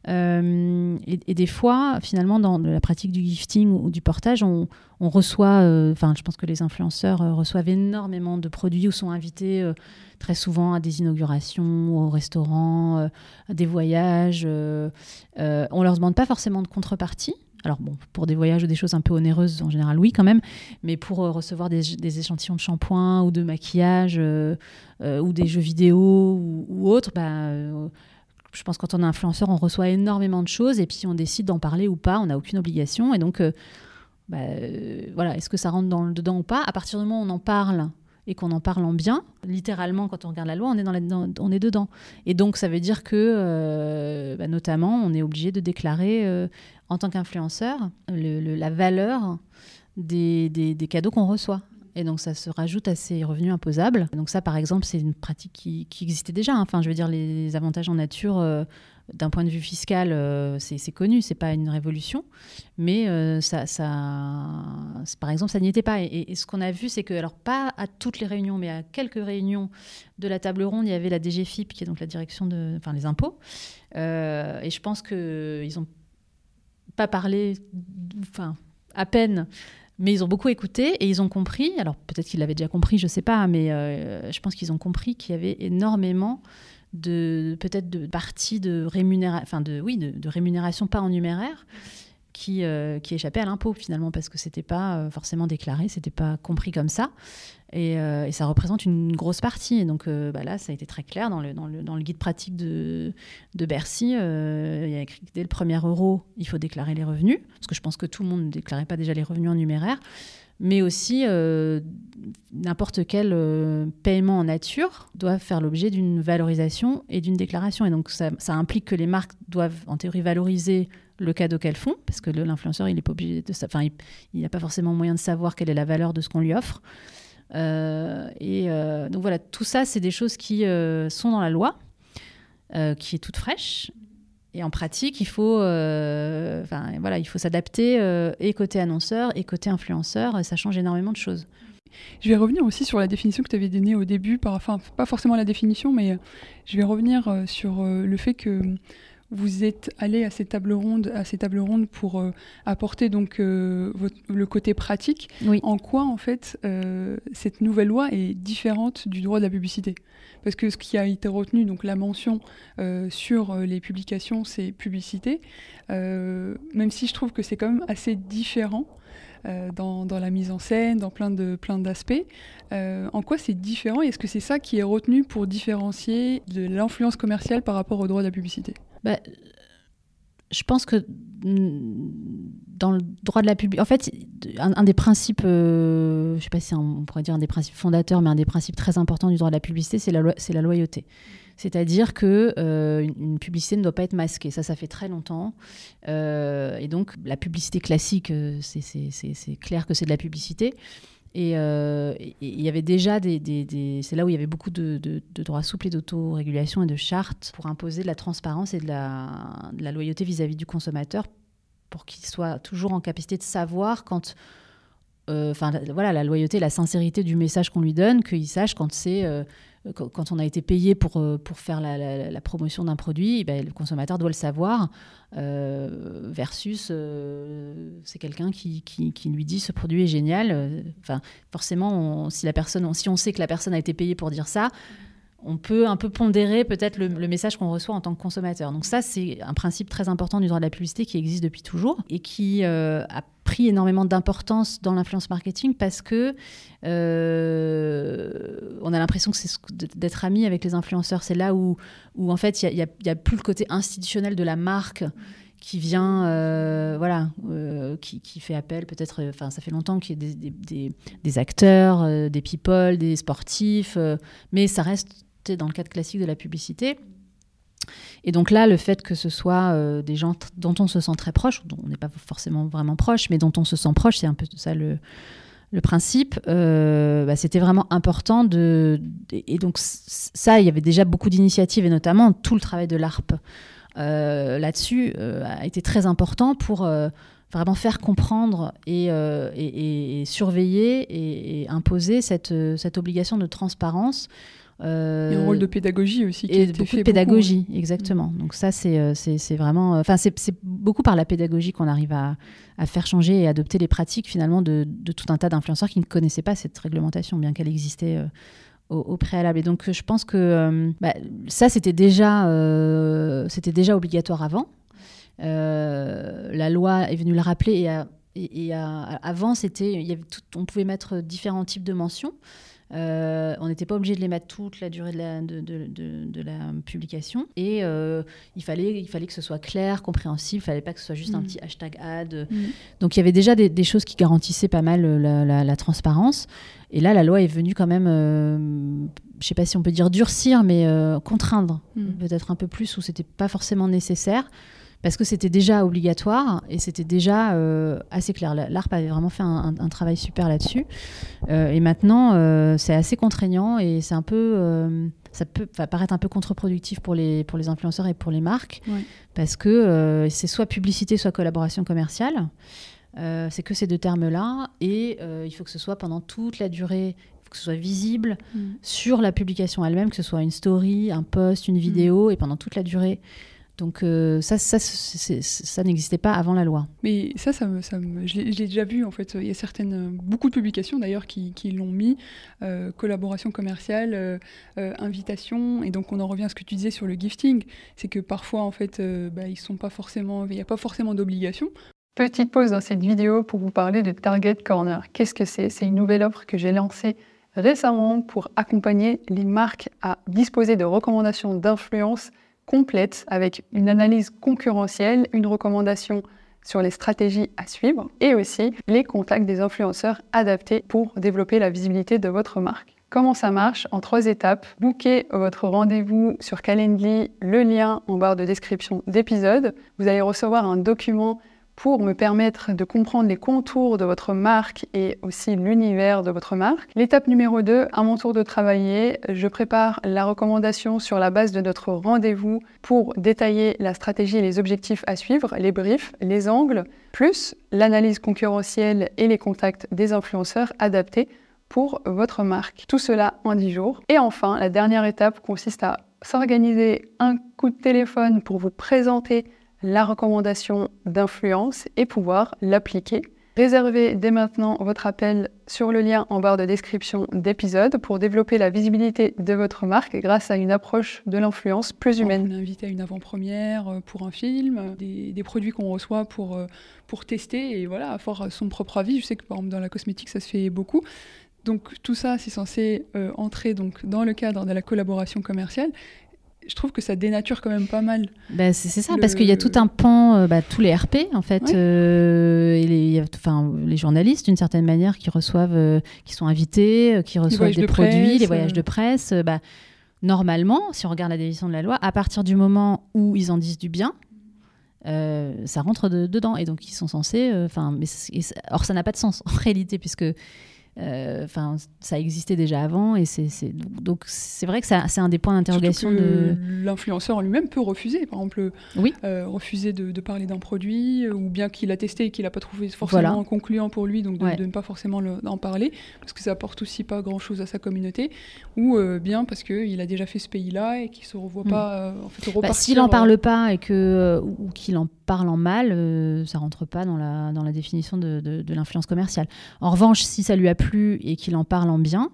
euh, et, des fois, finalement, dans la pratique du gifting ou, du portage, on, reçoit, euh, enfin, je pense que les influenceurs euh, reçoivent énormément de produits ou sont invités très souvent à des inaugurations, au restaurant, à des voyages. on leur demande pas forcément de contrepartie. Alors bon, pour des voyages ou des choses un peu onéreuses, en général, oui, quand même. Mais pour recevoir des, échantillons de shampoing ou de maquillage ou des jeux vidéo ou, ou autres, bah, je pense que quand on est influenceur, on reçoit énormément de choses et puis on décide d'en parler ou pas, on n'a aucune obligation. Et donc, euh, bah, voilà, est-ce que ça rentre dans, dedans ou pas? À partir du moment où on en parle et qu'on en parle en bien, littéralement, quand on regarde la loi, on est, dedans. Et donc, ça veut dire que, bah, notamment, on est obligé de déclarer, en tant qu'influenceur, la valeur des cadeaux qu'on reçoit. Et donc, ça se rajoute à ces revenus imposables. Donc, ça, par exemple, c'est une pratique qui, existait déjà. Hein. Enfin, je veux dire, les avantages en nature, euh, d'un point de vue fiscal, euh, c'est connu, c'est pas une révolution. Mais euh, ça, par exemple, ça n'y était pas. Et, ce qu'on a vu, c'est que, alors, pas à toutes les réunions, mais à quelques réunions de la table ronde, il y avait la DGFIP, qui est donc la direction de. Enfin, les impôts. et je pense qu'ils n'ont pas parlé, enfin, à peine mais ils ont beaucoup écouté et ils ont compris, alors peut-être qu'ils l'avaient déjà compris, je ne sais pas, mais euh, je pense qu'ils ont compris qu'il y avait énormément de peut-être de parties de rémunération, enfin de oui, de, rémunération pas en numéraire qui, euh, qui échappait à l'impôt finalement parce que c'était pas euh, forcément déclaré, c'était pas compris comme ça. Euh, et, ça représente une grosse partie. Et donc bah là, ça a été très clair dans le, dans le, dans le guide pratique de, de Bercy. il y a écrit que dès le premier euro, il faut déclarer les revenus, parce que je pense que tout le monde ne déclarait pas déjà les revenus en numéraire mais aussi n'importe quel paiement en nature doit faire l'objet d'une valorisation et d'une déclaration. Et donc ça, implique que les marques doivent en théorie valoriser le cadeau qu'elles font, parce que l'influenceur, il est pas obligé de, il n'a pas forcément moyen de savoir quelle est la valeur de ce qu'on lui offre. Euh, et euh, donc voilà, tout ça, c'est des choses qui euh, sont dans la loi, qui est toute fraîche. Et en pratique, il faut, voilà, il faut s'adapter et côté annonceur et côté influenceur. Ça change énormément de choses. Je vais revenir aussi sur la définition que tu avais donnée au début, pas forcément la définition, mais je vais revenir sur le fait que vous êtes allé à ces tables rondes, à ces tables rondes pour euh, apporter donc euh, le côté pratique. En quoi en fait euh, cette nouvelle loi est différente du droit de la publicité? Parce que ce qui a été retenu, donc la mention sur les publications, c'est publicité. même si je trouve que c'est quand même assez différent. dans, dans, la mise en scène, dans plein de plein d'aspects. en quoi c'est différent? Et est-ce que c'est ça qui est retenu pour différencier de l'influence commerciale par rapport au droit de la publicité? Bah, je pense que mm, dans le droit de la publicité, en fait, un, des principes, euh, je ne sais pas si on pourrait dire un des principes fondateurs, mais un des principes très importants du droit de la publicité, c'est la, loyauté. C'est-à-dire que euh, une publicité ne doit pas être masquée. Ça, ça fait très longtemps. Euh, et donc, la publicité classique, c'est clair que c'est de la publicité. Euh, et il y avait déjà des. c'est là où il y avait beaucoup de, droits souples et d'autorégulation et de chartes pour imposer de la transparence et de la, de la loyauté vis-à-vis du consommateur pour qu'il soit toujours en capacité de savoir quand. Euh, enfin, voilà, la loyauté, la sincérité du message qu'on lui donne, qu'il sache quand c'est. Euh, quand on a été payé pour, euh, pour faire la, promotion d'un produit, eh ben, le consommateur doit le savoir, euh, versus euh, c'est quelqu'un qui, qui, lui dit ce produit est génial. Enfin, forcément, si, la personne, si on sait que la personne a été payée pour dire ça, on peut un peu pondérer peut-être le, message qu'on reçoit en tant que consommateur. Donc ça, c'est un principe très important du droit de la publicité qui existe depuis toujours et qui a pris énormément d'importance dans l'influence marketing parce que euh, on a l'impression que c'est d'être ami avec les influenceurs. C'est là où, où en fait il n'y a, plus le côté institutionnel de la marque qui vient, euh, voilà, euh, qui, fait appel peut-être, enfin ça fait longtemps qu'il y a des, des acteurs, des people, des sportifs, mais ça reste dans le cadre classique de la publicité. Et donc là, le fait que ce soit euh, des gens dont on se sent très proche, dont on n'est pas forcément vraiment proche, mais dont on se sent proche, c'est un peu ça le, le principe, euh, bah, c'était vraiment important de... Et donc ça, il y avait déjà beaucoup d'initiatives, et notamment tout le travail de l'ARP euh, là-dessus a été très important pour vraiment faire comprendre et, et, surveiller et, imposer cette, cette obligation de transparence euh, a un rôle de pédagogie aussi. Qui et beaucoup de pédagogie, exactement. Mm. Donc ça, c'est euh, vraiment... Euh, enfin, c'est beaucoup par la pédagogie qu'on arrive à, à, faire changer et adopter les pratiques finalement de, de tout un tas d'influenceurs qui ne connaissaient pas cette réglementation, bien qu'elle existait au, préalable. Et donc je pense que bah, ça, c'était déjà, c'était déjà obligatoire avant. la loi est venue le rappeler et, et, avant, c'était, on pouvait mettre différents types de mentions. Euh, on n'était pas obligé de les mettre toute la durée de la, de, la publication. Et euh, il, fallait, il fallait que ce soit clair, compréhensible. Il fallait pas que ce soit juste un mm. petit hashtag ad. Mm. Donc il y avait déjà des, choses qui garantissaient pas mal la, transparence. Et là, la loi est venue quand même, je je sais pas si on peut dire durcir, mais contraindre mm. peut-être un peu plus où c'était pas forcément nécessaire parce que c'était déjà obligatoire et c'était déjà euh, assez clair. L'ARP avait vraiment fait un, travail super là-dessus. Euh, et maintenant, euh, c'est assez contraignant et c'est un peu. ça peut paraître un peu contre-productif pour les, pour les influenceurs et pour les marques, parce que c'est soit publicité, soit collaboration commerciale. c'est que ces deux termes-là. Et il faut que ce soit pendant toute la durée que ce soit visible mm. sur la publication elle-même, que ce soit une story, un post, une vidéo, mm. et pendant toute la durée donc euh, ça, ça, ça n'existait pas avant la loi. Mais ça, ça, ça je l'ai déjà vu en fait. Il y a certaines, beaucoup de publications d'ailleurs qui, qui l'ont mis, euh, collaboration commerciale, euh, invitation. Et donc on en revient à ce que tu disais sur le gifting, c'est que parfois en fait, bah, ils sont pas forcément, il n'y a pas forcément d'obligation. Petite pause dans cette vidéo pour vous parler de Target Corner. Qu'est-ce que c'est? C'est une nouvelle offre que j'ai lancée récemment pour accompagner les marques à disposer de recommandations d'influence complète avec une analyse concurrentielle, une recommandation sur les stratégies à suivre et aussi les contacts des influenceurs adaptés pour développer la visibilité de votre marque. Comment ça marche En trois étapes. Bookez votre rendez-vous sur Calendly, le lien en barre de description d'épisode. Vous allez recevoir un document pour me permettre de comprendre les contours de votre marque et aussi l'univers de votre marque. L'étape numéro 2, à mon tour de travailler, je prépare la recommandation sur la base de notre rendez-vous pour détailler la stratégie et les objectifs à suivre, les briefs, les angles, plus l'analyse concurrentielle et les contacts des influenceurs adaptés pour votre marque. Tout cela en 10 jours. Et enfin, la dernière étape consiste à s'organiser un coup de téléphone pour vous présenter la recommandation d'influence et pouvoir l'appliquer. Réservez dès maintenant votre appel sur le lien en barre de description d'épisode pour développer la visibilité de votre marque grâce à une approche de l'influence plus humaine. On est invité à une avant-première euh, pour un film, des, produits qu'on reçoit pour, euh, pour tester et voilà, avoir son propre avis. Je sais que par exemple dans la cosmétique ça se fait beaucoup. Donc tout ça, c'est censé euh, entrer donc dans le cadre de la collaboration commerciale je trouve que ça dénature quand même pas mal. Bah, c'est ça, parce qu'il y a tout un pan, euh, bah, tous les RP en fait, euh, et les, enfin, les journalistes d'une certaine manière qui reçoivent, euh, qui sont invités, qui reçoivent des produits, les voyages de presse. Bah, normalement, si on regarde la décision de la loi, à partir du moment où ils en disent du bien, ça rentre dedans, et donc ils sont censés, enfin, mais or ça n'a pas de sens en réalité puisque enfin, ça existait déjà avant et c'est donc c'est vrai que c'est un des points d'interrogation de l'influenceur lui-même peut refuser, par exemple, oui. Euh, refuser de, parler d'un produit ou bien qu'il a testé et qu'il n'a pas trouvé forcément concluant pour lui, donc de, ne pas forcément en parler parce que ça apporte aussi pas grand-chose à sa communauté, ou euh, bien parce qu'il a déjà fait ce pays-là et qu'il se revoit mm. pas en fait bah, S'il en parle pas et que ou qu'il en parle en mal, ça rentre pas dans la dans la définition de, de l'influence commerciale. En revanche, si ça lui a plu et qu'il en parle en bien,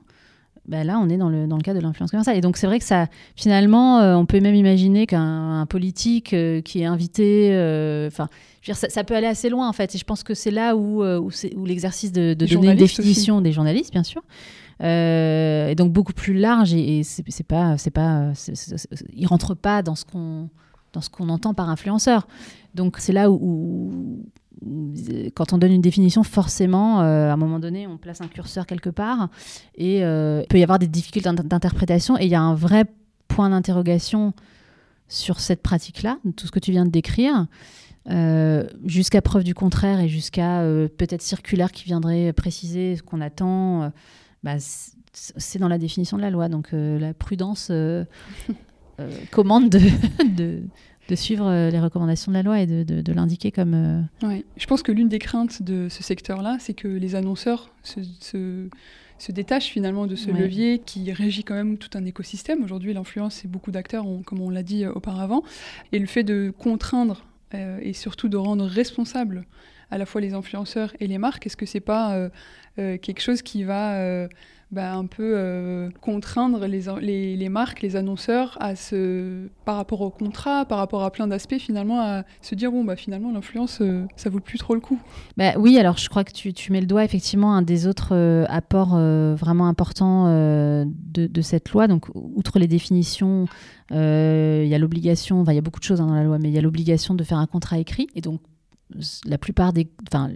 ben là, on est dans le, dans le cas de l'influence commerciale. Et donc, c'est vrai que ça, finalement, euh, on peut même imaginer qu'un politique euh, qui est invité, euh, enfin, ça, peut aller assez loin, en fait. Et je pense que c'est là où, où, où l'exercice de, de donner une définition des journalistes, bien sûr, est donc beaucoup plus large et, et c'est pas, c'est pas, il rentre pas dans ce qu'on dans ce qu'on entend par influenceur. Donc c'est là où, quand on donne une définition, forcément, euh, à un moment donné, on place un curseur quelque part et euh, il peut y avoir des difficultés d'interprétation et il y a un vrai point d'interrogation sur cette pratique-là, tout ce que tu viens de décrire, euh, jusqu'à preuve du contraire et jusqu'à peut-être circulaire qui viendrait préciser ce qu'on attend. Bah, c'est dans la définition de la loi, donc la prudence commande de de suivre euh, les recommandations de la loi et de, de, l'indiquer comme. Euh, ouais. Je pense que l'une des craintes de ce secteur-là, c'est que les annonceurs se, se, détachent finalement de ce levier qui régit quand même tout un écosystème. Aujourd'hui, l'influence, c'est beaucoup d'acteurs, comme on l'a dit euh, auparavant. Et le fait de contraindre et surtout de rendre responsable à la fois les influenceurs et les marques Est-ce que c'est pas quelque chose qui va bah, un peu euh, contraindre les, les, marques, les annonceurs à se, par rapport au contrat, par rapport à plein d'aspects, finalement, à se dire bon, bah, finalement, l'influence, euh, ça vaut plus trop le coup. Bah, oui, alors je crois que tu, tu, mets le doigt, effectivement, un des autres euh, apports vraiment importants de, cette loi. Donc, outre les définitions, il y a l'obligation, il y a beaucoup de choses hein, dans la loi, mais il y a l'obligation de faire un contrat écrit. Et donc, la plupart des, enfin,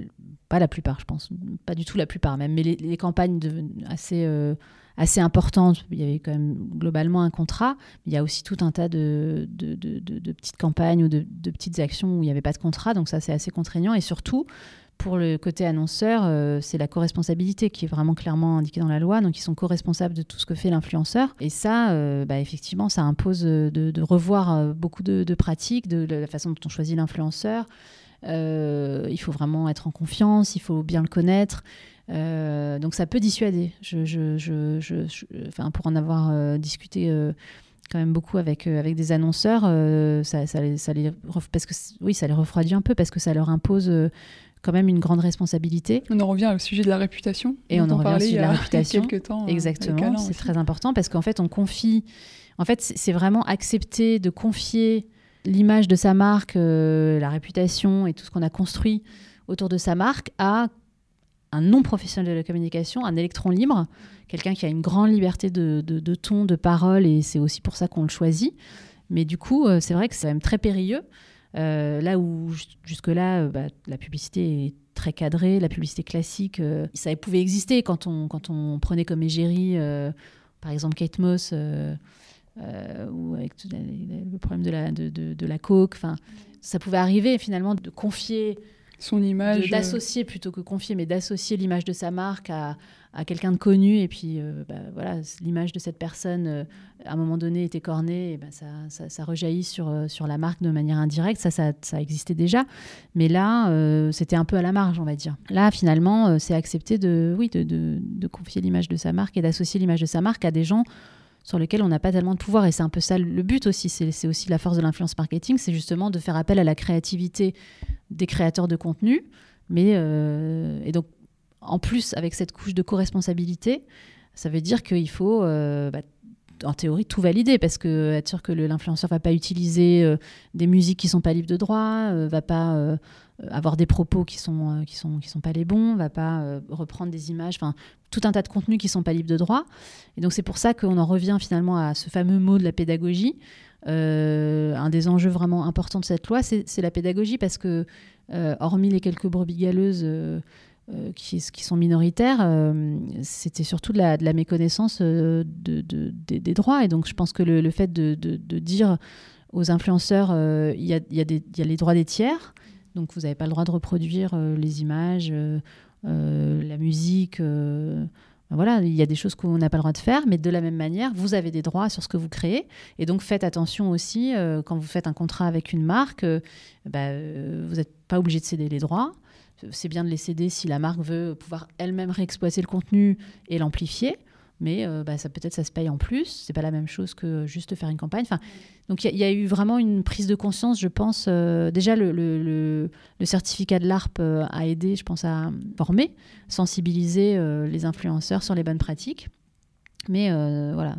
pas la plupart, je pense, pas du tout la plupart même, mais les, campagnes assez, euh, assez importantes, il y avait quand même globalement un contrat, il y a aussi tout un tas de, de, petites campagnes ou de, petites actions où il n'y avait pas de contrat, donc ça c'est assez contraignant, et surtout, pour le côté annonceur, euh, c'est la co-responsabilité qui est vraiment clairement indiquée dans la loi. Donc, ils sont co-responsables de tout ce que fait l'influenceur. Et ça, euh, bah, effectivement, ça impose de, revoir beaucoup de, pratiques, de, la façon dont on choisit l'influenceur, il faut vraiment être en confiance, il faut bien le connaître. Euh, donc ça peut dissuader. Je, enfin, pour en avoir euh, discuté quand même beaucoup avec, avec des annonceurs, ça, ça, les, parce que oui, ça les refroidit un peu parce que ça leur impose quand même une grande responsabilité. On en revient au sujet de la réputation. Et on en revient au sujet de la réputation. Temps, Exactement, c'est très important parce qu'en fait, on confie. En fait, c'est vraiment accepter de confier l'image de sa marque, euh, la réputation et tout ce qu'on a construit autour de sa marque à un non-professionnel de la communication, un électron libre, quelqu'un qui a une grande liberté de, ton, de parole, et c'est aussi pour ça qu'on le choisit. Mais du coup, euh, c'est vrai que c'est même très périlleux. Euh, là où jusque-là, bah, la publicité est très cadrée, la publicité classique, ça pouvait exister quand on, quand on prenait comme égérie, par exemple, Kate Moss euh, ou avec le problème de la, de, de, la coke. Enfin, ça pouvait arriver finalement de confier son image, d'associer plutôt que confier, mais d'associer l'image de sa marque à, à quelqu'un de connu. Et puis euh, bah, voilà, l'image de cette personne euh, à un moment donné était cornée, et bah, ça, ça, ça, rejaillit sur, sur la marque de manière indirecte. Ça, ça, ça existait déjà, mais là, c'était un peu à la marge, on va dire. Là, finalement, c'est accepté de, oui, de, de, de confier l'image de sa marque et d'associer l'image de sa marque à des gens sur lequel on n'a pas tellement de pouvoir. Et c'est un peu ça le but aussi. C'est aussi la force de l'influence marketing, c'est justement de faire appel à la créativité des créateurs de contenu. Mais, euh, et donc, en plus, avec cette couche de co-responsabilité, ça veut dire qu'il faut, euh, bah, en théorie, tout valider parce que être sûr que l'influenceur va pas utiliser euh, des musiques qui sont pas libres de droit, va pas avoir des propos qui sont qui sont qui sont pas les bons, va pas reprendre des images, enfin tout un tas de contenus qui sont pas libres de droit. Et donc c'est pour ça qu'on en revient finalement à ce fameux mot de la pédagogie. Euh, un des enjeux vraiment importants de cette loi, c'est la pédagogie parce que, euh, hormis les quelques brebis galeuses euh, qui, sont minoritaires, c'était surtout de la, méconnaissance de, des droits. Et donc je pense que le, fait de, dire aux influenceurs, il y a, les droits des tiers, donc vous n'avez pas le droit de reproduire les images euh, la musique. Euh, voilà, il y a des choses qu'on n'a pas le droit de faire, mais de la même manière, vous avez des droits sur ce que vous créez. Et donc, faites attention aussi, euh, quand vous faites un contrat avec une marque, bah, vous n'êtes pas obligé de céder les droits. C'est bien de les céder si la marque veut pouvoir elle-même réexploiter le contenu et l'amplifier mais euh, bah, ça peut-être ça se paye en plus. C'est pas la même chose que juste faire une campagne. Donc il y, a eu vraiment une prise de conscience, je pense. Euh, déjà, le, certificat de l'ARP euh, a aidé, je pense, à former, sensibiliser les influenceurs sur les bonnes pratiques. Mais voilà,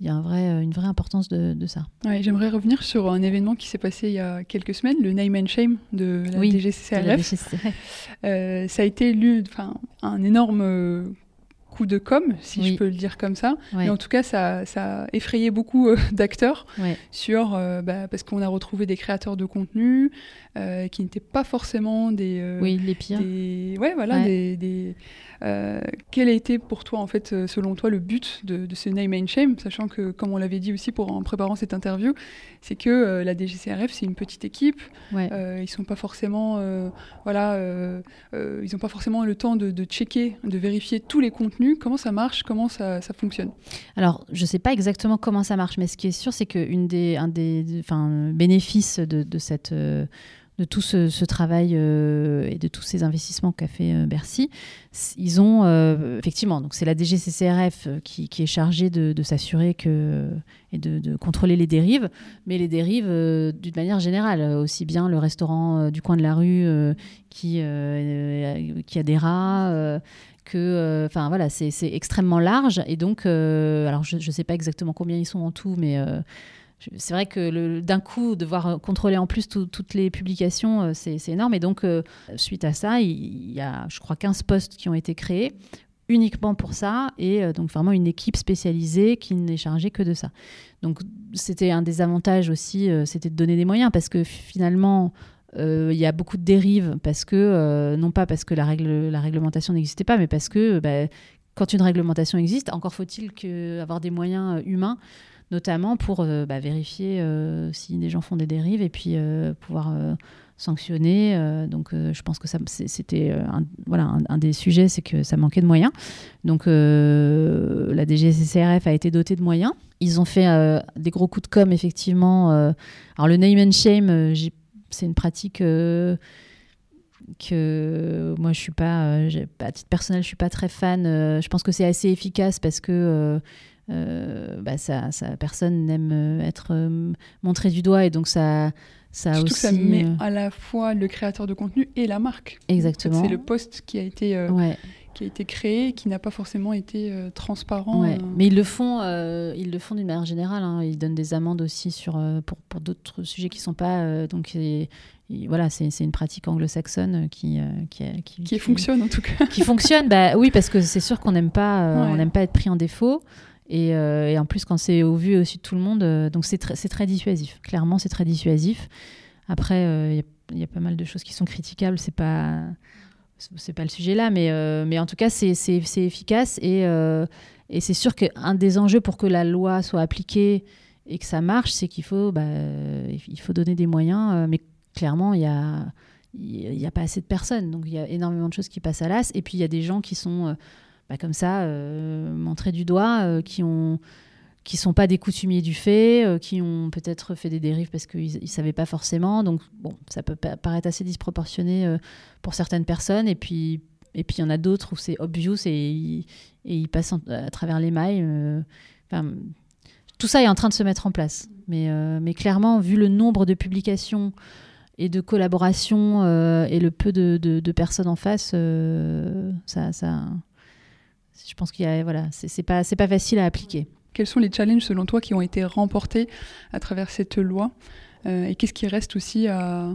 il y a un vrai, une vraie importance de, de ça. Ouais, J'aimerais revenir sur un événement qui s'est passé il y a quelques semaines, le Name and Shame de la oui, DGCCRF. ça a été enfin un énorme coup de com, si je peux le dire comme ça. Mais en tout cas, ça, ça a effrayé beaucoup euh, d'acteurs sur euh, bah, parce qu'on a retrouvé des créateurs de contenu euh, qui n'étaient pas forcément des oui les pires. ouais voilà des, quel a été pour toi en fait selon toi le but de, ce name and shame, sachant que comme on l'avait dit aussi pour en préparant cette interview, c'est que la DGCRF c'est une petite équipe, ils sont pas forcément voilà ils n'ont pas forcément le temps de, de checker, de vérifier tous les contenus Comment ça marche Comment ça, fonctionne? Alors, je ne sais pas exactement comment ça marche, mais ce qui est sûr, c'est qu'un des, un des bénéfices de, cette, de tout ce, travail et de tous ces investissements qu'a fait Bercy, ils ont effectivement, donc c'est la DGCCRF qui, qui, est chargée de, s'assurer et de, contrôler les dérives, mais les dérives d'une manière générale, aussi bien le restaurant du coin de la rue qui a des rats euh, enfin voilà, c'est extrêmement large. Et donc, euh, alors je ne sais pas exactement combien ils sont en tout, mais euh, c'est vrai que d'un coup, devoir contrôler en plus toutes les publications, c'est énorme. Et donc, suite à ça, il, y a, je crois, 15 postes qui ont été créés uniquement pour ça, et donc vraiment une équipe spécialisée qui n'est chargée que de ça. Donc c'était un des avantages aussi, c'était de donner des moyens, parce que finalement, il y a beaucoup de dérives parce que, euh, non pas parce que la réglementation n'existait pas, mais parce que bah, quand une réglementation existe, encore faut-il avoir des moyens euh, humains, notamment pour bah, vérifier si des gens font des dérives et puis pouvoir sanctionner. donc je pense que c'était un, voilà, un, des sujets, c'est que ça manquait de moyens. Donc la DGCCRF a été dotée de moyens. Ils ont fait des gros coups de com, effectivement. alors le name and shame, j'ai c'est une pratique euh, que moi je suis pas, euh, à titre personnel, je suis pas très fan. Euh, je pense que c'est assez efficace parce que bah, ça, ça, personne n'aime être montré du doigt et donc ça. Ça Surtout aussi, que ça met à la fois le créateur de contenu et la marque. Exactement. c'est le poste qui a été qui a été créé, qui n'a pas forcément été euh, transparent. Euh. Mais ils le font, euh, ils le font d'une manière générale. Hein. Ils donnent des amendes aussi sur, pour, pour d'autres sujets qui ne sont pas. donc voilà, c'est, une pratique anglo-saxonne qui qui, qui, fonctionne en tout cas. Qui fonctionne, bah oui, parce que c'est sûr qu'on n'aime pas, on n'aime pas être pris en défaut. Et, et, en plus, quand c'est au vu aussi de tout le monde, donc c'est, très, c'est très dissuasif. Clairement, c'est très dissuasif. Après, il y, y, a pas mal de choses qui sont critiquables. C'est pas c'est pas le sujet là, mais, euh, mais en tout cas, c'est efficace et, euh, et c'est sûr qu'un des enjeux pour que la loi soit appliquée et que ça marche, c'est qu'il faut, bah, il faut donner des moyens, euh, mais clairement, il y a, n'y a pas assez de personnes, donc il y a énormément de choses qui passent à l'as, et puis il y a des gens qui sont bah, comme ça, montrés du doigt, qui ont qui sont pas des coutumiers du fait, euh, qui ont peut-être fait des dérives parce qu'ils ne savaient pas forcément. Donc, bon, ça peut paraître assez disproportionné euh, pour certaines personnes. Et puis, et puis il y en a d'autres où c'est obvious et, ils passent à travers les mailles. Euh, tout ça est en train de se mettre en place. Mais, mais clairement, vu le nombre de publications et de collaborations et le peu de, personnes en face, ça, ça, je pense qu'il y a, voilà, c'est pas, pas facile à appliquer. Quels sont les challenges selon toi qui ont été remportés à travers cette loi euh, et qu'est-ce qui reste aussi à,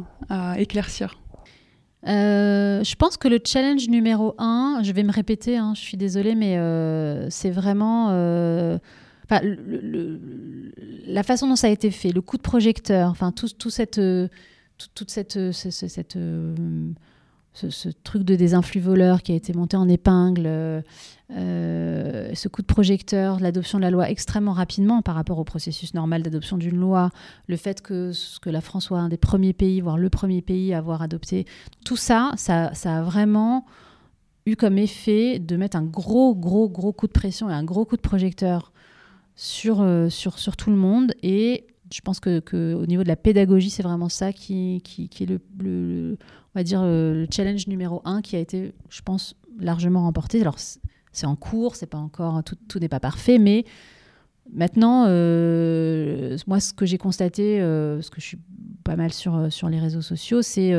éclaircir? Euh, je pense que le challenge numéro un, je vais me répéter, hein, je suis désolée, mais euh, c'est vraiment la façon dont ça a été fait, le coup de projecteur, enfin tout, tout cette, toute cette, cette ce, truc de désinflux voleur qui a été monté en épingle, euh, ce coup de projecteur, l'adoption de la loi extrêmement rapidement par rapport au processus normal d'adoption d'une loi, le fait que, la France soit un des premiers pays, voire le premier pays à avoir adopté, tout ça, ça, a vraiment eu comme effet de mettre un gros, gros, gros coup de pression et un gros coup de projecteur sur, euh, tout le monde. Et je pense que, que, au niveau de la pédagogie, c'est vraiment ça qui, est le, le, on va dire, euh, le challenge numéro un qui a été, je pense, largement remporté. Alors, c'est en cours, c'est pas encore, tout, tout n'est pas parfait, mais maintenant, euh, moi, ce que j'ai constaté, euh, parce que je suis pas mal sur, sur les réseaux sociaux, c'est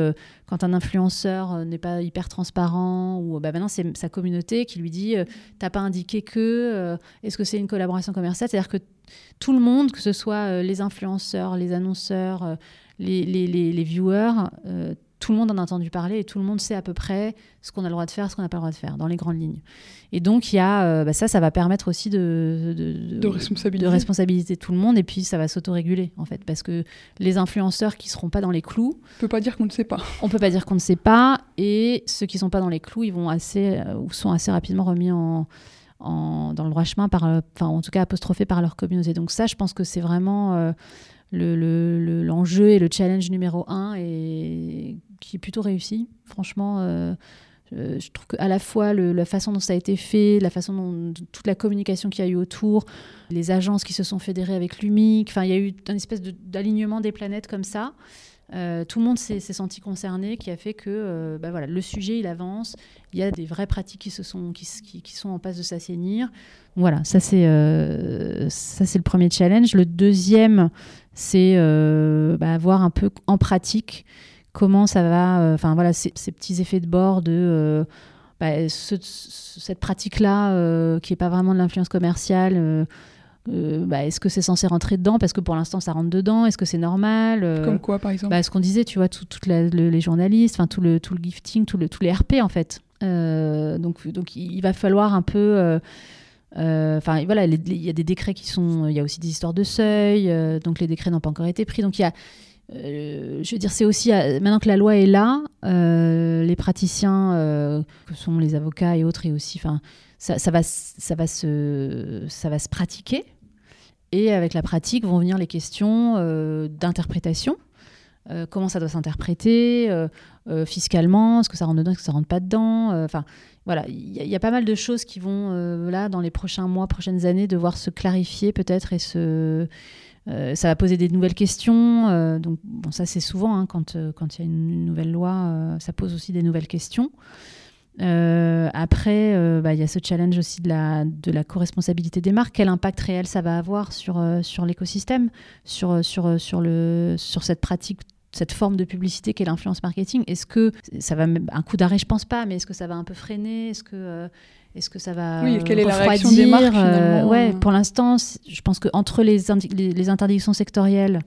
quand un influenceur n'est pas hyper transparent, ou bah, maintenant c'est sa communauté qui lui dit T'as pas indiqué que, est-ce que c'est une collaboration commerciale? C'est-à-dire que tout le monde, que ce soit les influenceurs, les annonceurs, les, les, les viewers, tout le monde en a entendu parler et tout le monde sait à peu près ce qu'on a le droit de faire, ce qu'on n'a pas le droit de faire, dans les grandes lignes. Et donc, il y a, euh, bah, ça, ça va permettre aussi de, de, de, responsabiliser. de, responsabiliser. tout le monde et puis ça va s'autoréguler, en fait, parce que les influenceurs qui ne seront pas dans les clous. On peut pas dire qu'on ne sait pas. On peut pas dire qu'on ne sait pas et ceux qui ne sont pas dans les clous, ils vont assez, euh, ou sont assez rapidement remis en. En, dans le droit chemin, par, euh, enfin, en tout cas apostrophés par leur communauté. Donc ça, je pense que c'est vraiment l'enjeu le, le, et le challenge numéro un et qui est plutôt réussi. Franchement, euh, je trouve qu'à la fois la façon dont ça a été fait, la façon dont toute la communication qu'il y a eu autour, les agences qui se sont fédérées avec l'UMIC, enfin, il y a eu une espèce d'alignement des planètes comme ça. Euh, tout le monde s'est senti concerné, qui a fait que bah voilà, le sujet il avance. Il y a des vraies pratiques qui se sont qui, sont en passe de s'assainir. Voilà, ça c'est c'est le premier challenge. Le deuxième, c'est bah, voir un peu en pratique comment ça va. Enfin voilà, ces, ces, petits effets de bord de bah, cette pratique-là, qui n'est pas vraiment de l'influence commerciale, euh, bah, est-ce que c'est censé rentrer dedans? Parce que pour l'instant ça rentre dedans Est-ce que c'est normal? Euh, Comme quoi par exemple? bah, Ce qu'on disait, tu vois, toutes les journalistes, tout le, tout le gifting, tout le, tous les RP en fait. Euh, donc, donc il va falloir un peu. Enfin voilà, il y a des décrets qui sont. Il y a aussi des histoires de seuil, donc les décrets n'ont pas encore été pris. Donc il y a. je veux dire, c'est aussi maintenant que la loi est là, les praticiens, que sont les avocats et autres, et aussi, enfin, ça, va, ça va se, ça va se pratiquer. Et avec la pratique vont venir les questions euh, d'interprétation. Euh, comment ça doit s'interpréter euh, fiscalement Est-ce que ça rentre dedans Est-ce que ça rentre pas dedans voilà, il y, a pas mal de choses qui vont là dans les prochains mois, prochaines années, devoir se clarifier peut-être et ça va poser des nouvelles questions. donc, bon, ça, c'est souvent hein, quand il y a une, nouvelle loi, ça pose aussi des nouvelles questions. Euh, après, euh, bah, il y a ce challenge aussi de la, de la co-responsabilité des marques. Quel impact réel ça va avoir sur, euh, l'écosystème, sur cette pratique cette forme de publicité qu'est l'influence marketing Est-ce que ça va un coup d'arrêt Je pense pas, mais est-ce que ça va un peu freiner Est-ce que est-ce que ça va oui, quelle est la réaction des marques Ouais, pour l'instant, je pense que entre les, les, les interdictions sectorielles,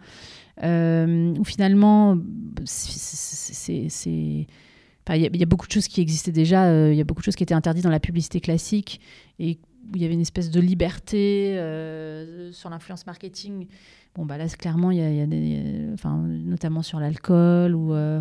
où finalement, c'est il y, a beaucoup de choses qui existaient déjà. Euh, il y a beaucoup de choses qui étaient interdites dans la publicité classique et où il y avait une espèce de liberté euh, sur l'influence marketing. Bon, bah là, clairement, il y a, des, notamment sur l'alcool ou euh,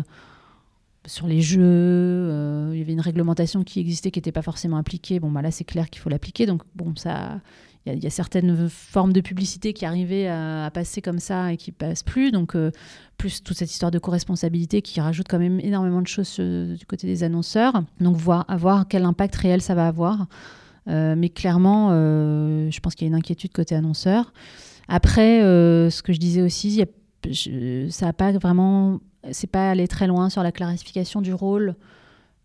sur les jeux. il y avait une réglementation qui existait qui n'était pas forcément appliquée. Bon, bah là, c'est clair qu'il faut l'appliquer. Donc, bon, ça, il y, a certaines formes de publicité qui arrivaient à, passer comme ça et qui passent plus. Donc, euh, plus toute cette histoire de co-responsabilité qui rajoute quand même énormément de choses euh, du côté des annonceurs. Donc, voir, voir quel impact réel ça va avoir. Euh, mais clairement, je pense qu'il y a une inquiétude côté annonceur. Après, ce que je disais aussi, ça n'a pas vraiment. C'est pas aller très loin sur la clarification du rôle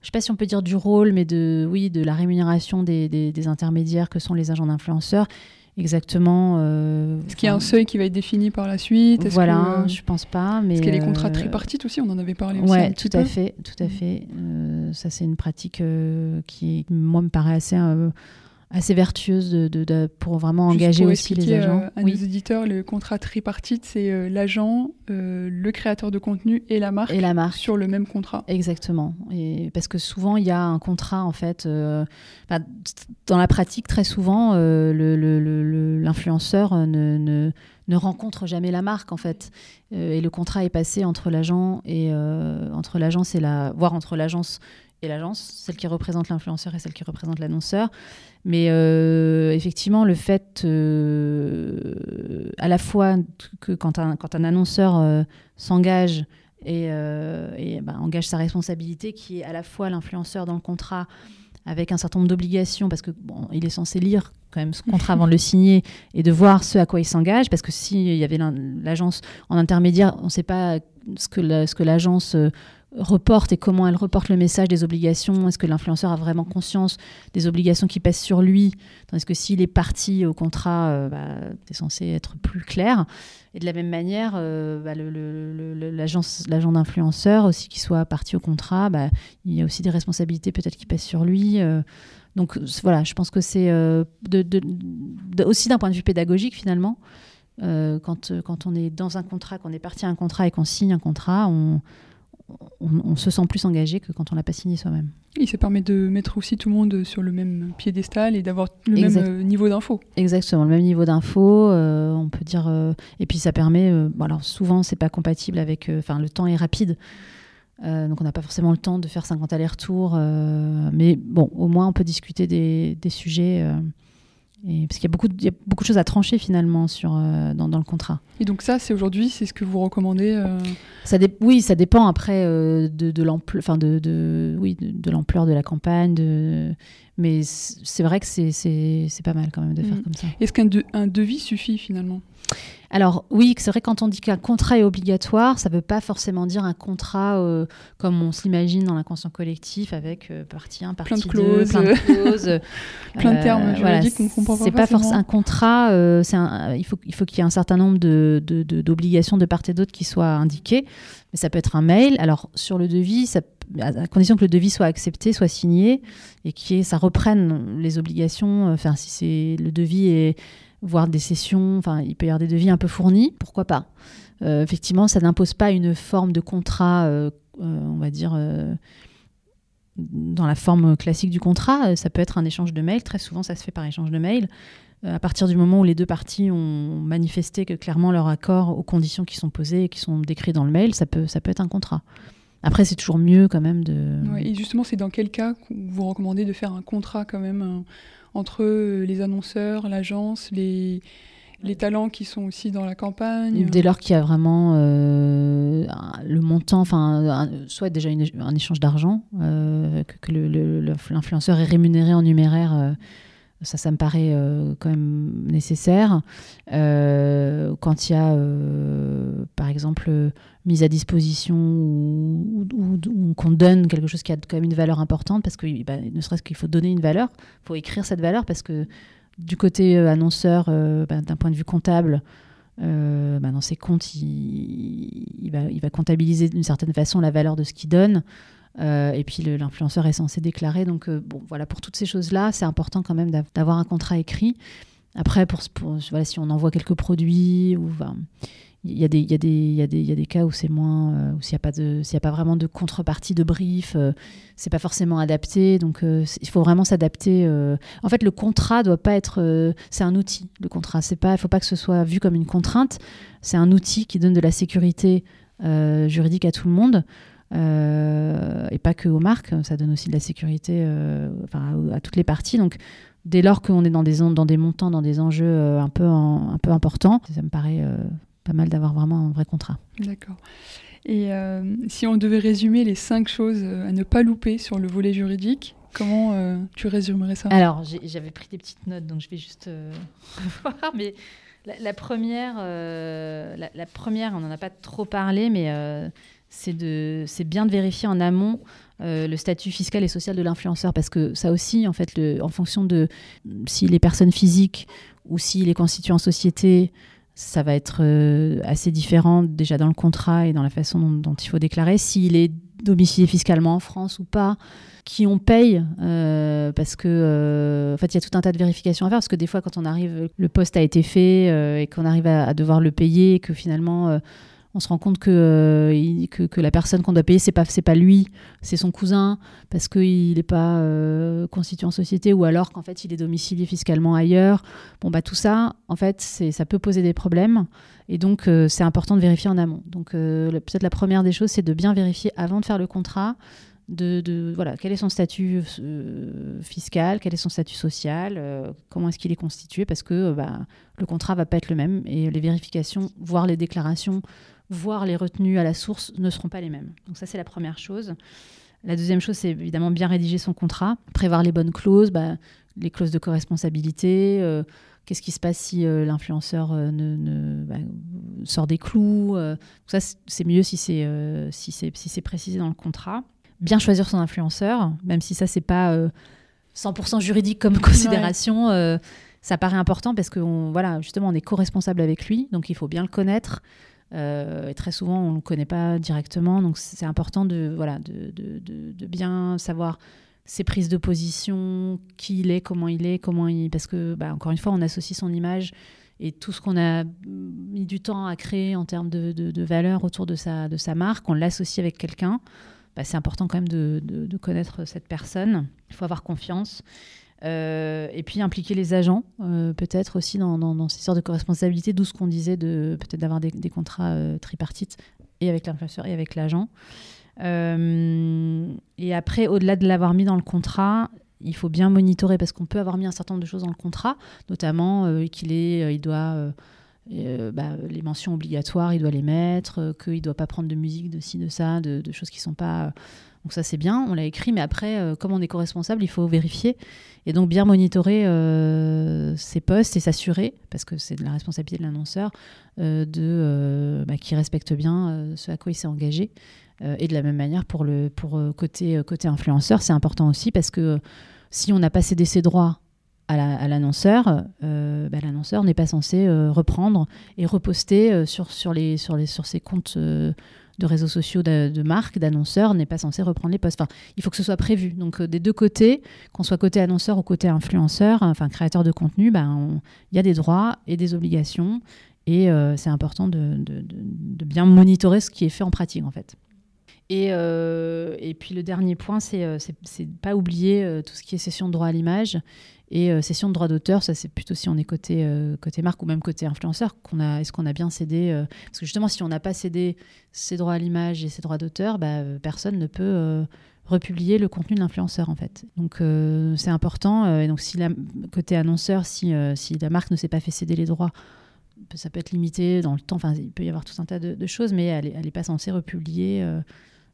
je sais pas si on peut dire du rôle, mais de, oui, de la rémunération des, des, intermédiaires que sont les agents d'influenceurs. Exactement. Euh, Est-ce qu'il y a un seuil qui va être défini par la suite? Voilà, que, je pense pas. Mais Est-ce qu'il y a les contrats euh, tripartites aussi? On en avait parlé aussi. Oui, tout à fait, tout à fait. Euh, ça, c'est une pratique qui, moi, me paraît assez assez vertueuse de, pour vraiment engager aussi les agents. Euh, à nos éditeurs, le contrat tripartite, c'est euh, l'agent, euh, le créateur de contenu et la marque, et la marque sur le même contrat. Exactement. Et parce que souvent, il y a un contrat, en fait, dans la pratique, très souvent, l'influenceur ne, ne, ne, rencontre jamais la marque, en fait. et le contrat est passé entre l'agent et entre l'agence et la, voire entre l'agence et l'agence, celle qui représente l'influenceur et celle qui représente l'annonceur. Mais euh, effectivement, le fait euh, à la fois que quand un, quand un annonceur euh, s'engage et, bah, engage sa responsabilité, qui est à la fois l'influenceur dans le contrat avec un certain nombre d'obligations, parce que bon, il est censé lire quand même ce contrat avant de le signer et de voir ce à quoi il s'engage, parce que s'il y avait l'agence en intermédiaire, on ne sait pas ce que l'agence reporte et comment elle reporte le message des obligations. Est-ce que l'influenceur a vraiment conscience des obligations qui pèsent sur lui Tandis que s'il est parti au contrat, euh, bah, c'est censé être plus clair. Et de la même manière, euh, bah, l'agent d'influenceur, aussi qui soit parti au contrat, bah, il y a aussi des responsabilités peut-être qui pèsent sur lui. Euh. donc voilà, je pense que c'est aussi d'un point de vue pédagogique finalement. quand, quand on est dans un contrat, qu'on est parti à un contrat et qu'on signe un contrat, on, on, se sent plus engagé que quand on l'a pas signé soi-même. Et ça permet de mettre aussi tout le monde sur le même piédestal et d'avoir le même euh, niveau d'info. Exactement, le même niveau d'info. Euh, on peut dire. Euh, et puis ça permet. bon, alors souvent, c'est pas compatible avec. Enfin, le temps est rapide. donc on n'a pas forcément le temps de faire 50 allers-retours. mais bon, au moins on peut discuter des, des sujets parce qu'il y, a beaucoup de, choses à trancher finalement sur, euh, dans, le contrat. Et donc ça, c'est aujourd'hui, c'est ce que vous recommandez euh ça Oui, ça dépend après euh, de, de l'ampleur de, de, oui, de, de la campagne. De... Mais c'est vrai que c'est pas mal quand même de faire mm. comme ça. Est-ce qu'un un devis suffit finalement? Alors oui, c'est vrai quand on dit qu'un contrat est obligatoire, ça ne veut pas forcément dire un contrat euh, comme on s'imagine dans l'inconscient collectif avec euh, partie 1, partie plein de 2, clauses, plein de clauses. plein de termes juridiques qu'on comprend pas C'est pas forcément. un contrat, euh, un, il faut, il faut qu'il y ait un certain nombre d'obligations de, part et d'autre qui soient indiquées, ça peut être un mail. Alors sur le devis, à condition que le devis soit accepté, soit signé et que ça reprenne les obligations, enfin si c'est le devis est voire des sessions, enfin il peut y avoir des devis un peu fournis, pourquoi pas. Euh, effectivement, ça n'impose pas une forme de contrat, euh, euh, on va dire, dans la forme classique du contrat. Ça peut être un échange de mails, très souvent ça se fait par échange de mails. À partir du moment où les deux parties ont manifesté que clairement leur accord aux conditions qui sont posées et qui sont décrites dans le mail, ça peut, ça peut être un contrat. Après, c'est toujours mieux quand même de... Ouais, et justement, c'est dans quel cas vous recommandez de faire un contrat quand même un entre les annonceurs, l'agence, les, les talents qui sont aussi dans la campagne Dès lors qu'il y a vraiment euh, le montant, enfin, soit déjà une, un échange d'argent, euh, que, que l'influenceur est rémunéré en numéraire. Ça, ça me paraît euh, quand même nécessaire. Euh, quand il y a, euh, par exemple, mise à disposition ou, qu'on donne quelque chose qui a quand même une valeur importante, parce que bah, ne serait-ce qu'il faut donner une valeur, il faut écrire cette valeur, parce que du côté annonceur, bah, d'un point de vue comptable, bah, dans ses comptes, il va comptabiliser d'une certaine façon la valeur de ce qu'il donne. Euh, et puis l'influenceur est censé déclarer. Donc euh, bon, voilà, pour toutes ces choses-là, c'est important quand même d'avoir un contrat écrit. Après, pour, voilà, si on envoie quelques produits, il y, a des, cas où c'est moins, euh, où s'il n'y a pas vraiment de contrepartie de brief, c'est pas forcément adapté. Donc il faut vraiment s'adapter. En fait, le contrat doit pas être, c'est un outil. Le contrat, c'est pas, il faut pas que ce soit vu comme une contrainte. C'est un outil qui donne de la sécurité juridique à tout le monde. Euh, et pas que aux marques, ça donne aussi de la sécurité euh, enfin, à, à, toutes les parties. Donc, dès lors qu'on est dans des, dans des montants, dans des enjeux euh, un, peu en, un peu importants, ça me paraît euh, pas mal d'avoir vraiment un vrai contrat. D'accord. Et euh, si on devait résumer les cinq choses à ne pas louper sur le volet juridique, comment tu résumerais ça? Alors, j'avais pris des petites notes, donc je vais juste voir. Mais la, la première, la, la, première, on n'en a pas trop parlé, mais c'est bien de vérifier en amont euh, le statut fiscal et social de l'influenceur parce que ça aussi, en fait, en fonction de s'il est personne physique ou s'il est constitué en société, ça va être euh, assez différent déjà dans le contrat et dans la façon dont, il faut déclarer. S'il est domicilié fiscalement en France ou pas, qui on paye, euh, parce que en fait il y a tout un tas de vérifications à faire, parce que des fois quand on arrive, le poste a été fait et qu'on arrive à, à, devoir le payer, et que finalement on se rend compte que, euh, que, la personne qu'on doit payer, c'est pas, pas lui, c'est son cousin, parce qu'il n'est pas euh, constitué en société, ou alors qu'en fait il est domicilié fiscalement ailleurs. Bon, bah tout ça, en fait, ça peut poser des problèmes, et donc euh, c'est important de vérifier en amont. Donc peut-être la première des choses, c'est de bien vérifier avant de faire le contrat. De, de, quel est son statut fiscal, quel est son statut social, comment est-ce qu'il est constitué, parce que bah, le contrat va pas être le même et les vérifications, voire les déclarations, voire les retenues à la source ne seront pas les mêmes. Donc ça c'est la première chose. La deuxième chose, c'est évidemment bien rédiger son contrat, prévoir les bonnes clauses, bah, les clauses de co-responsabilité. Euh, Qu'est-ce qui se passe si l'influenceur ne, ne bah, sort des clous Ça, c'est mieux si c'est si si précisé dans le contrat bien choisir son influenceur, même si ça, c'est pas euh, 100% juridique comme considération. Ouais. Euh, ça paraît important parce que, on, voilà, justement, on est co-responsable avec lui, donc il faut bien le connaître. Euh, et très souvent, on ne le connaît pas directement, donc c'est important de, voilà, de, de, de, bien savoir ses prises de position, qui il est, comment il est, comment il... Parce que, bah, encore une fois, on associe son image et tout ce qu'on a mis du temps à créer en termes de, de, de valeur autour de sa, de sa marque, on l'associe avec quelqu'un bah, c'est important quand même de, de, connaître cette personne. Il faut avoir confiance. Euh, et puis impliquer les agents, euh, peut-être aussi dans, dans, dans, ces sortes de co-responsabilité, d'où ce qu'on disait de peut-être d'avoir des, contrats euh, tripartites et avec l'influenceur et avec l'agent. Et après, au-delà de l'avoir mis dans le contrat, il faut bien monitorer parce qu'on peut avoir mis un certain nombre de choses dans le contrat, notamment qu'il est, il doit bah, les mentions obligatoires, il doit les mettre, qu'il ne doit pas prendre de musique, de ci, de ça, de choses qui ne sont pas Donc ça c'est bien, on l'a écrit, mais après, euh, comme on est co-responsable, il faut vérifier et donc bien monitorer euh, ses postes et s'assurer, parce que c'est de la responsabilité de l'annonceur, euh, de bah, qu'il respecte bien ce à quoi il s'est engagé. et de la même manière pour le pour côté côté influenceur, c'est important aussi parce que si on n'a pas cédé ses droits à l'annonceur, bah, l'annonceur n'est pas censé reprendre et reposter sur, sur, les, sur, les, sur ses comptes de réseaux sociaux de, marques, d'annonceurs, n'est pas censé reprendre les postes. Enfin, il faut que ce soit prévu. Donc, euh, des deux côtés, qu'on soit côté annonceur ou côté influenceur, enfin créateur de contenu, ben, il y a des droits et des obligations. Et euh, c'est important de, de, bien monitorer ce qui est fait en pratique, en fait. Et, euh, et puis le dernier point, c'est pas oublier tout ce qui est cession de droit à l'image et euh, de droit d'auteur, ça c'est plutôt si on est côté, euh, côté marque ou même côté influenceur, qu'on a, est-ce qu'on a bien cédé euh, Parce que justement, si on n'a pas cédé ses droits à l'image et ses droits d'auteur, bah, personne ne peut republier le contenu de l'influenceur en fait. Donc c'est important. et donc si côté annonceur, si, si la marque ne s'est pas fait céder les droits, ça peut être limité dans le temps. Enfin, il peut y avoir tout un tas de, de choses, mais elle n'est pas censée republier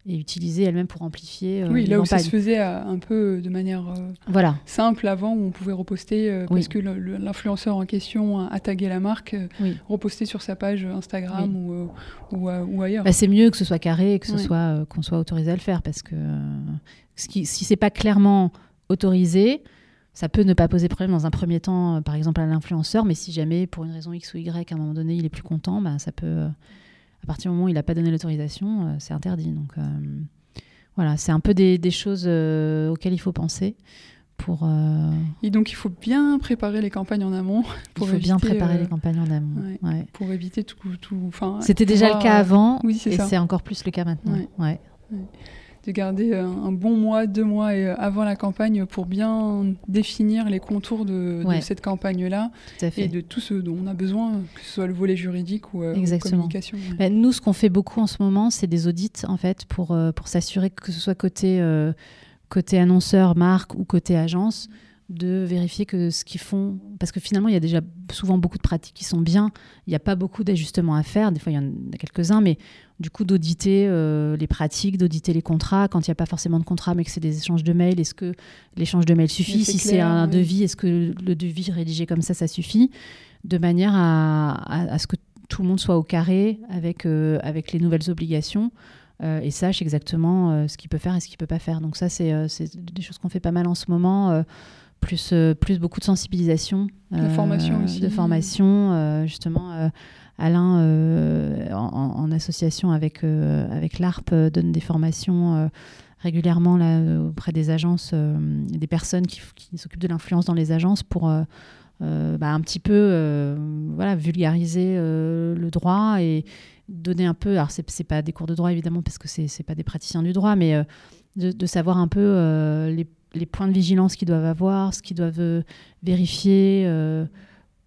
et utiliser elle-même pour amplifier. Euh, oui, là où ça se faisait euh, un peu de manière euh, voilà. simple avant, où on pouvait reposter, parce que l'influenceur en question a, tagué la marque, reposter sur sa page Instagram ou, ou, ailleurs. Bah, c'est mieux que ce soit carré et que ce soit qu'on soit autorisé à le faire, parce que ce qui, si c'est pas clairement autorisé, ça peut ne pas poser problème dans un premier temps, par exemple à l'influenceur, mais si jamais, pour une raison X ou Y, à un moment donné, il est plus content, bah, ça peut à partir du moment où il n'a pas donné l'autorisation, euh, c'est interdit. Donc euh, voilà, c'est un peu des, choses euh, auxquelles il faut penser. Pour, Et donc il faut bien préparer les campagnes en amont. Pour il faut bien préparer les campagnes en amont. Pour éviter tout. tout C'était déjà le cas avant, oui, et c'est encore plus le cas maintenant. Ouais de garder euh, un bon mois, deux mois euh, avant la campagne pour bien définir les contours de, cette campagne-là et de tout ce dont on a besoin, que ce soit le volet juridique ou, euh, la communication. Bah, nous, ce qu'on fait beaucoup en ce moment, c'est des audits en fait pour, pour s'assurer que ce soit côté, côté annonceur, marque ou côté agence de vérifier que ce qu'ils font, parce que finalement il y a déjà souvent beaucoup de pratiques qui sont bien, il n'y a pas beaucoup d'ajustements à faire, des fois il y en a quelques-uns, mais du coup d'auditer euh, les pratiques, d'auditer les contrats, quand il n'y a pas forcément de contrat mais que c'est des échanges de mails, est-ce que l'échange de mails suffit? Si c'est un devis, est-ce que le devis rédigé comme ça, ça suffit? De manière à, ce que tout le monde soit au carré avec, euh, avec les nouvelles obligations. Euh, et sache exactement ce qu'il peut faire et ce qu'il peut pas faire. Donc ça, c'est des choses qu'on fait pas mal en ce moment plus, euh, plus beaucoup de sensibilisation. de formation euh, aussi. De formation, euh, justement. Alain, en, association avec, avec l'ARP, donne des formations régulièrement là, auprès des agences, des personnes qui, s'occupent de l'influence dans les agences pour bah, un petit peu voilà, vulgariser le droit et donner un peu, alors c'est pas des cours de droit évidemment parce que c'est pas des praticiens du droit, mais de, de, savoir un peu les les points de vigilance qu'ils doivent avoir, ce qu'ils doivent euh, vérifier, euh,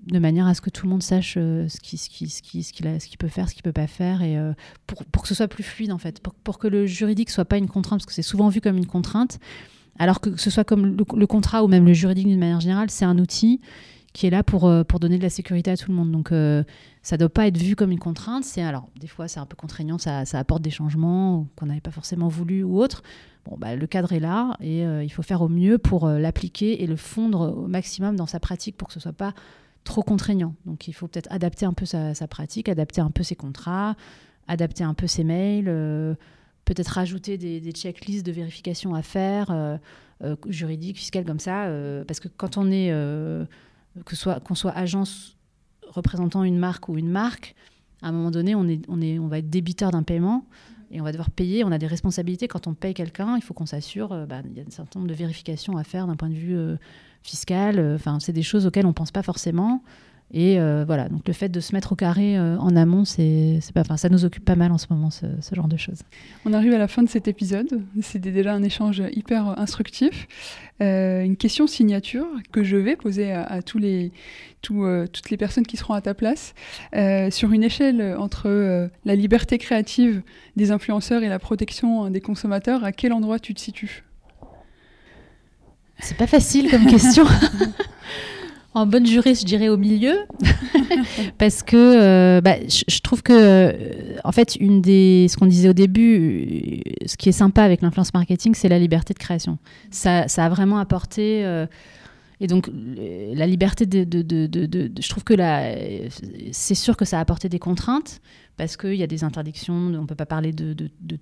de manière à ce que tout le monde sache euh, ce qu'il ce qui, ce qui, ce qu'il peut faire, ce qu'il peut pas faire, et pour, pour, que ce soit plus fluide en fait, pour, que le juridique soit pas une contrainte, parce que c'est souvent vu comme une contrainte, alors que, ce soit comme le, contrat ou même le juridique d'une manière générale, c'est un outil qui est là pour, pour donner de la sécurité à tout le monde. Donc ça ne doit pas être vu comme une contrainte. C'est alors des fois c'est un peu contraignant, ça, ça apporte des changements qu'on n'avait pas forcément voulu ou autre. Bon, bah, le cadre est là et euh, il faut faire au mieux pour euh, l'appliquer et le fondre au maximum dans sa pratique pour que ce soit pas trop contraignant. Donc il faut peut-être adapter un peu sa, pratique, adapter un peu ses contrats, adapter un peu ses mails, euh, peut-être rajouter des, des, checklists de vérification à faire, juridiques, fiscales comme ça, parce que quand on est, que soit qu'on soit agence représentant une marque ou une marque, à un moment donné, on, est, on, est, on va être débiteur d'un paiement et on va devoir payer. On a des responsabilités quand on paye quelqu'un. Il faut qu'on s'assure. Euh, bah, il y a un certain nombre de vérifications à faire d'un point de vue euh, fiscal. Enfin, c'est des choses auxquelles on pense pas forcément. Et euh, voilà, donc le fait de se mettre au carré euh, en amont, c'est, pas, enfin, ça nous occupe pas mal en ce moment, ce, genre de choses. On arrive à la fin de cet épisode. C'était déjà un échange hyper instructif. Euh, une question signature que je vais poser à, tous les, toutes les personnes qui seront à ta place. sur une échelle entre la liberté créative des influenceurs et la protection des consommateurs, à quel endroit tu te situes? C'est pas facile comme question. en bonne jurée, je dirais au milieu, parce que euh, bah, je, trouve que, euh, en fait, une des, ce qu'on disait au début, euh, ce qui est sympa avec l'influence marketing, c'est la liberté de création. Ça, ça a vraiment apporté. et donc, la liberté de, de, de, de je trouve que c'est sûr que ça a apporté des contraintes parce qu'il y a des interdictions, on ne peut pas parler de,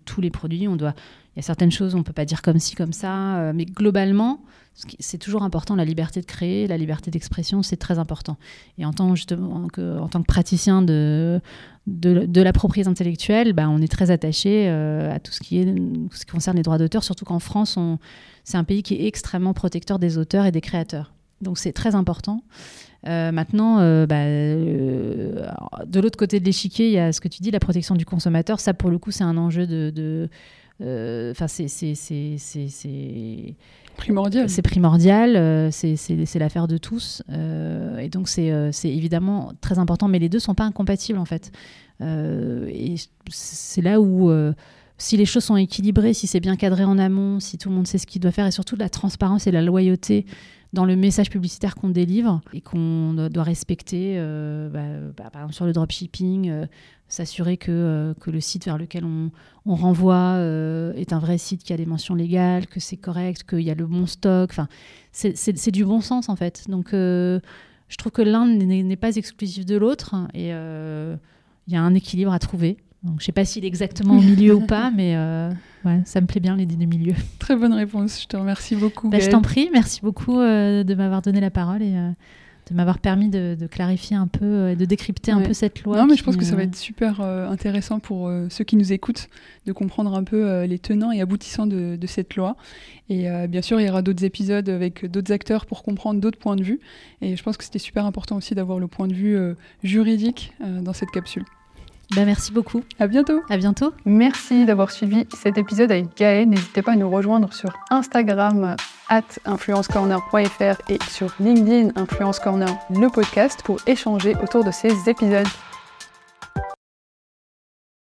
tous les produits, on doit, il y a certaines choses on ne peut pas dire comme ci, comme ça, mais globalement, c'est toujours important, la liberté de créer, la liberté d'expression, c'est très important. Et en tant, justement, que, en tant que praticien de, de, la propriété intellectuelle, bah, on est très attaché euh, à tout ce, qui est, ce qui concerne les droits d'auteur, surtout qu'en France, c'est un pays qui est extrêmement protecteur des auteurs et des créateurs. Donc c'est très important. Euh, maintenant, euh, bah, de l'autre côté de l'échiquier, il y a ce que tu dis, la protection du consommateur. Ça, pour le coup, c'est un enjeu de... Enfin, c'est primordial. C'est primordial, euh, c'est l'affaire de tous. Euh, et donc, euh, c'est évidemment très important, mais les deux ne sont pas incompatibles, en fait. et c'est là où, si les choses sont équilibrées, si c'est bien cadré en amont, si tout le monde sait ce qu'il doit faire, et surtout la transparence et la loyauté dans le message publicitaire qu'on délivre et qu'on doit respecter, bah, bah, par exemple sur le dropshipping, s'assurer que, euh, que, le site vers lequel on, on renvoie euh, est un vrai site qui a des mentions légales, que c'est correct, qu'il y a le bon stock. Enfin, c'est du bon sens en fait. Donc, euh, je trouve que l'un n'est pas exclusif de l'autre et il y a un équilibre à trouver. Donc, je ne sais pas s'il est exactement au milieu ou pas, mais ouais, ça me plaît bien l'idée de milieu. Très bonne réponse. Je te remercie beaucoup. Bah, je t'en prie. Merci beaucoup de m'avoir donné la parole et de m'avoir permis de, clarifier un peu euh, et de décrypter un peu cette loi. Non, mais je pense que ça va être super euh, intéressant pour euh, ceux qui nous écoutent de comprendre un peu les tenants et aboutissants de, de cette loi. Et bien sûr, il y aura d'autres épisodes avec d'autres acteurs pour comprendre d'autres points de vue. Et je pense que c'était super important aussi d'avoir le point de vue juridique dans cette capsule. Bah, merci beaucoup. À bientôt. À bientôt. Merci d'avoir suivi cet épisode avec Gaël. N'hésitez pas à nous rejoindre sur Instagram at influencecorner.fr et sur LinkedIn Influence Corner, le podcast, pour échanger autour de ces épisodes.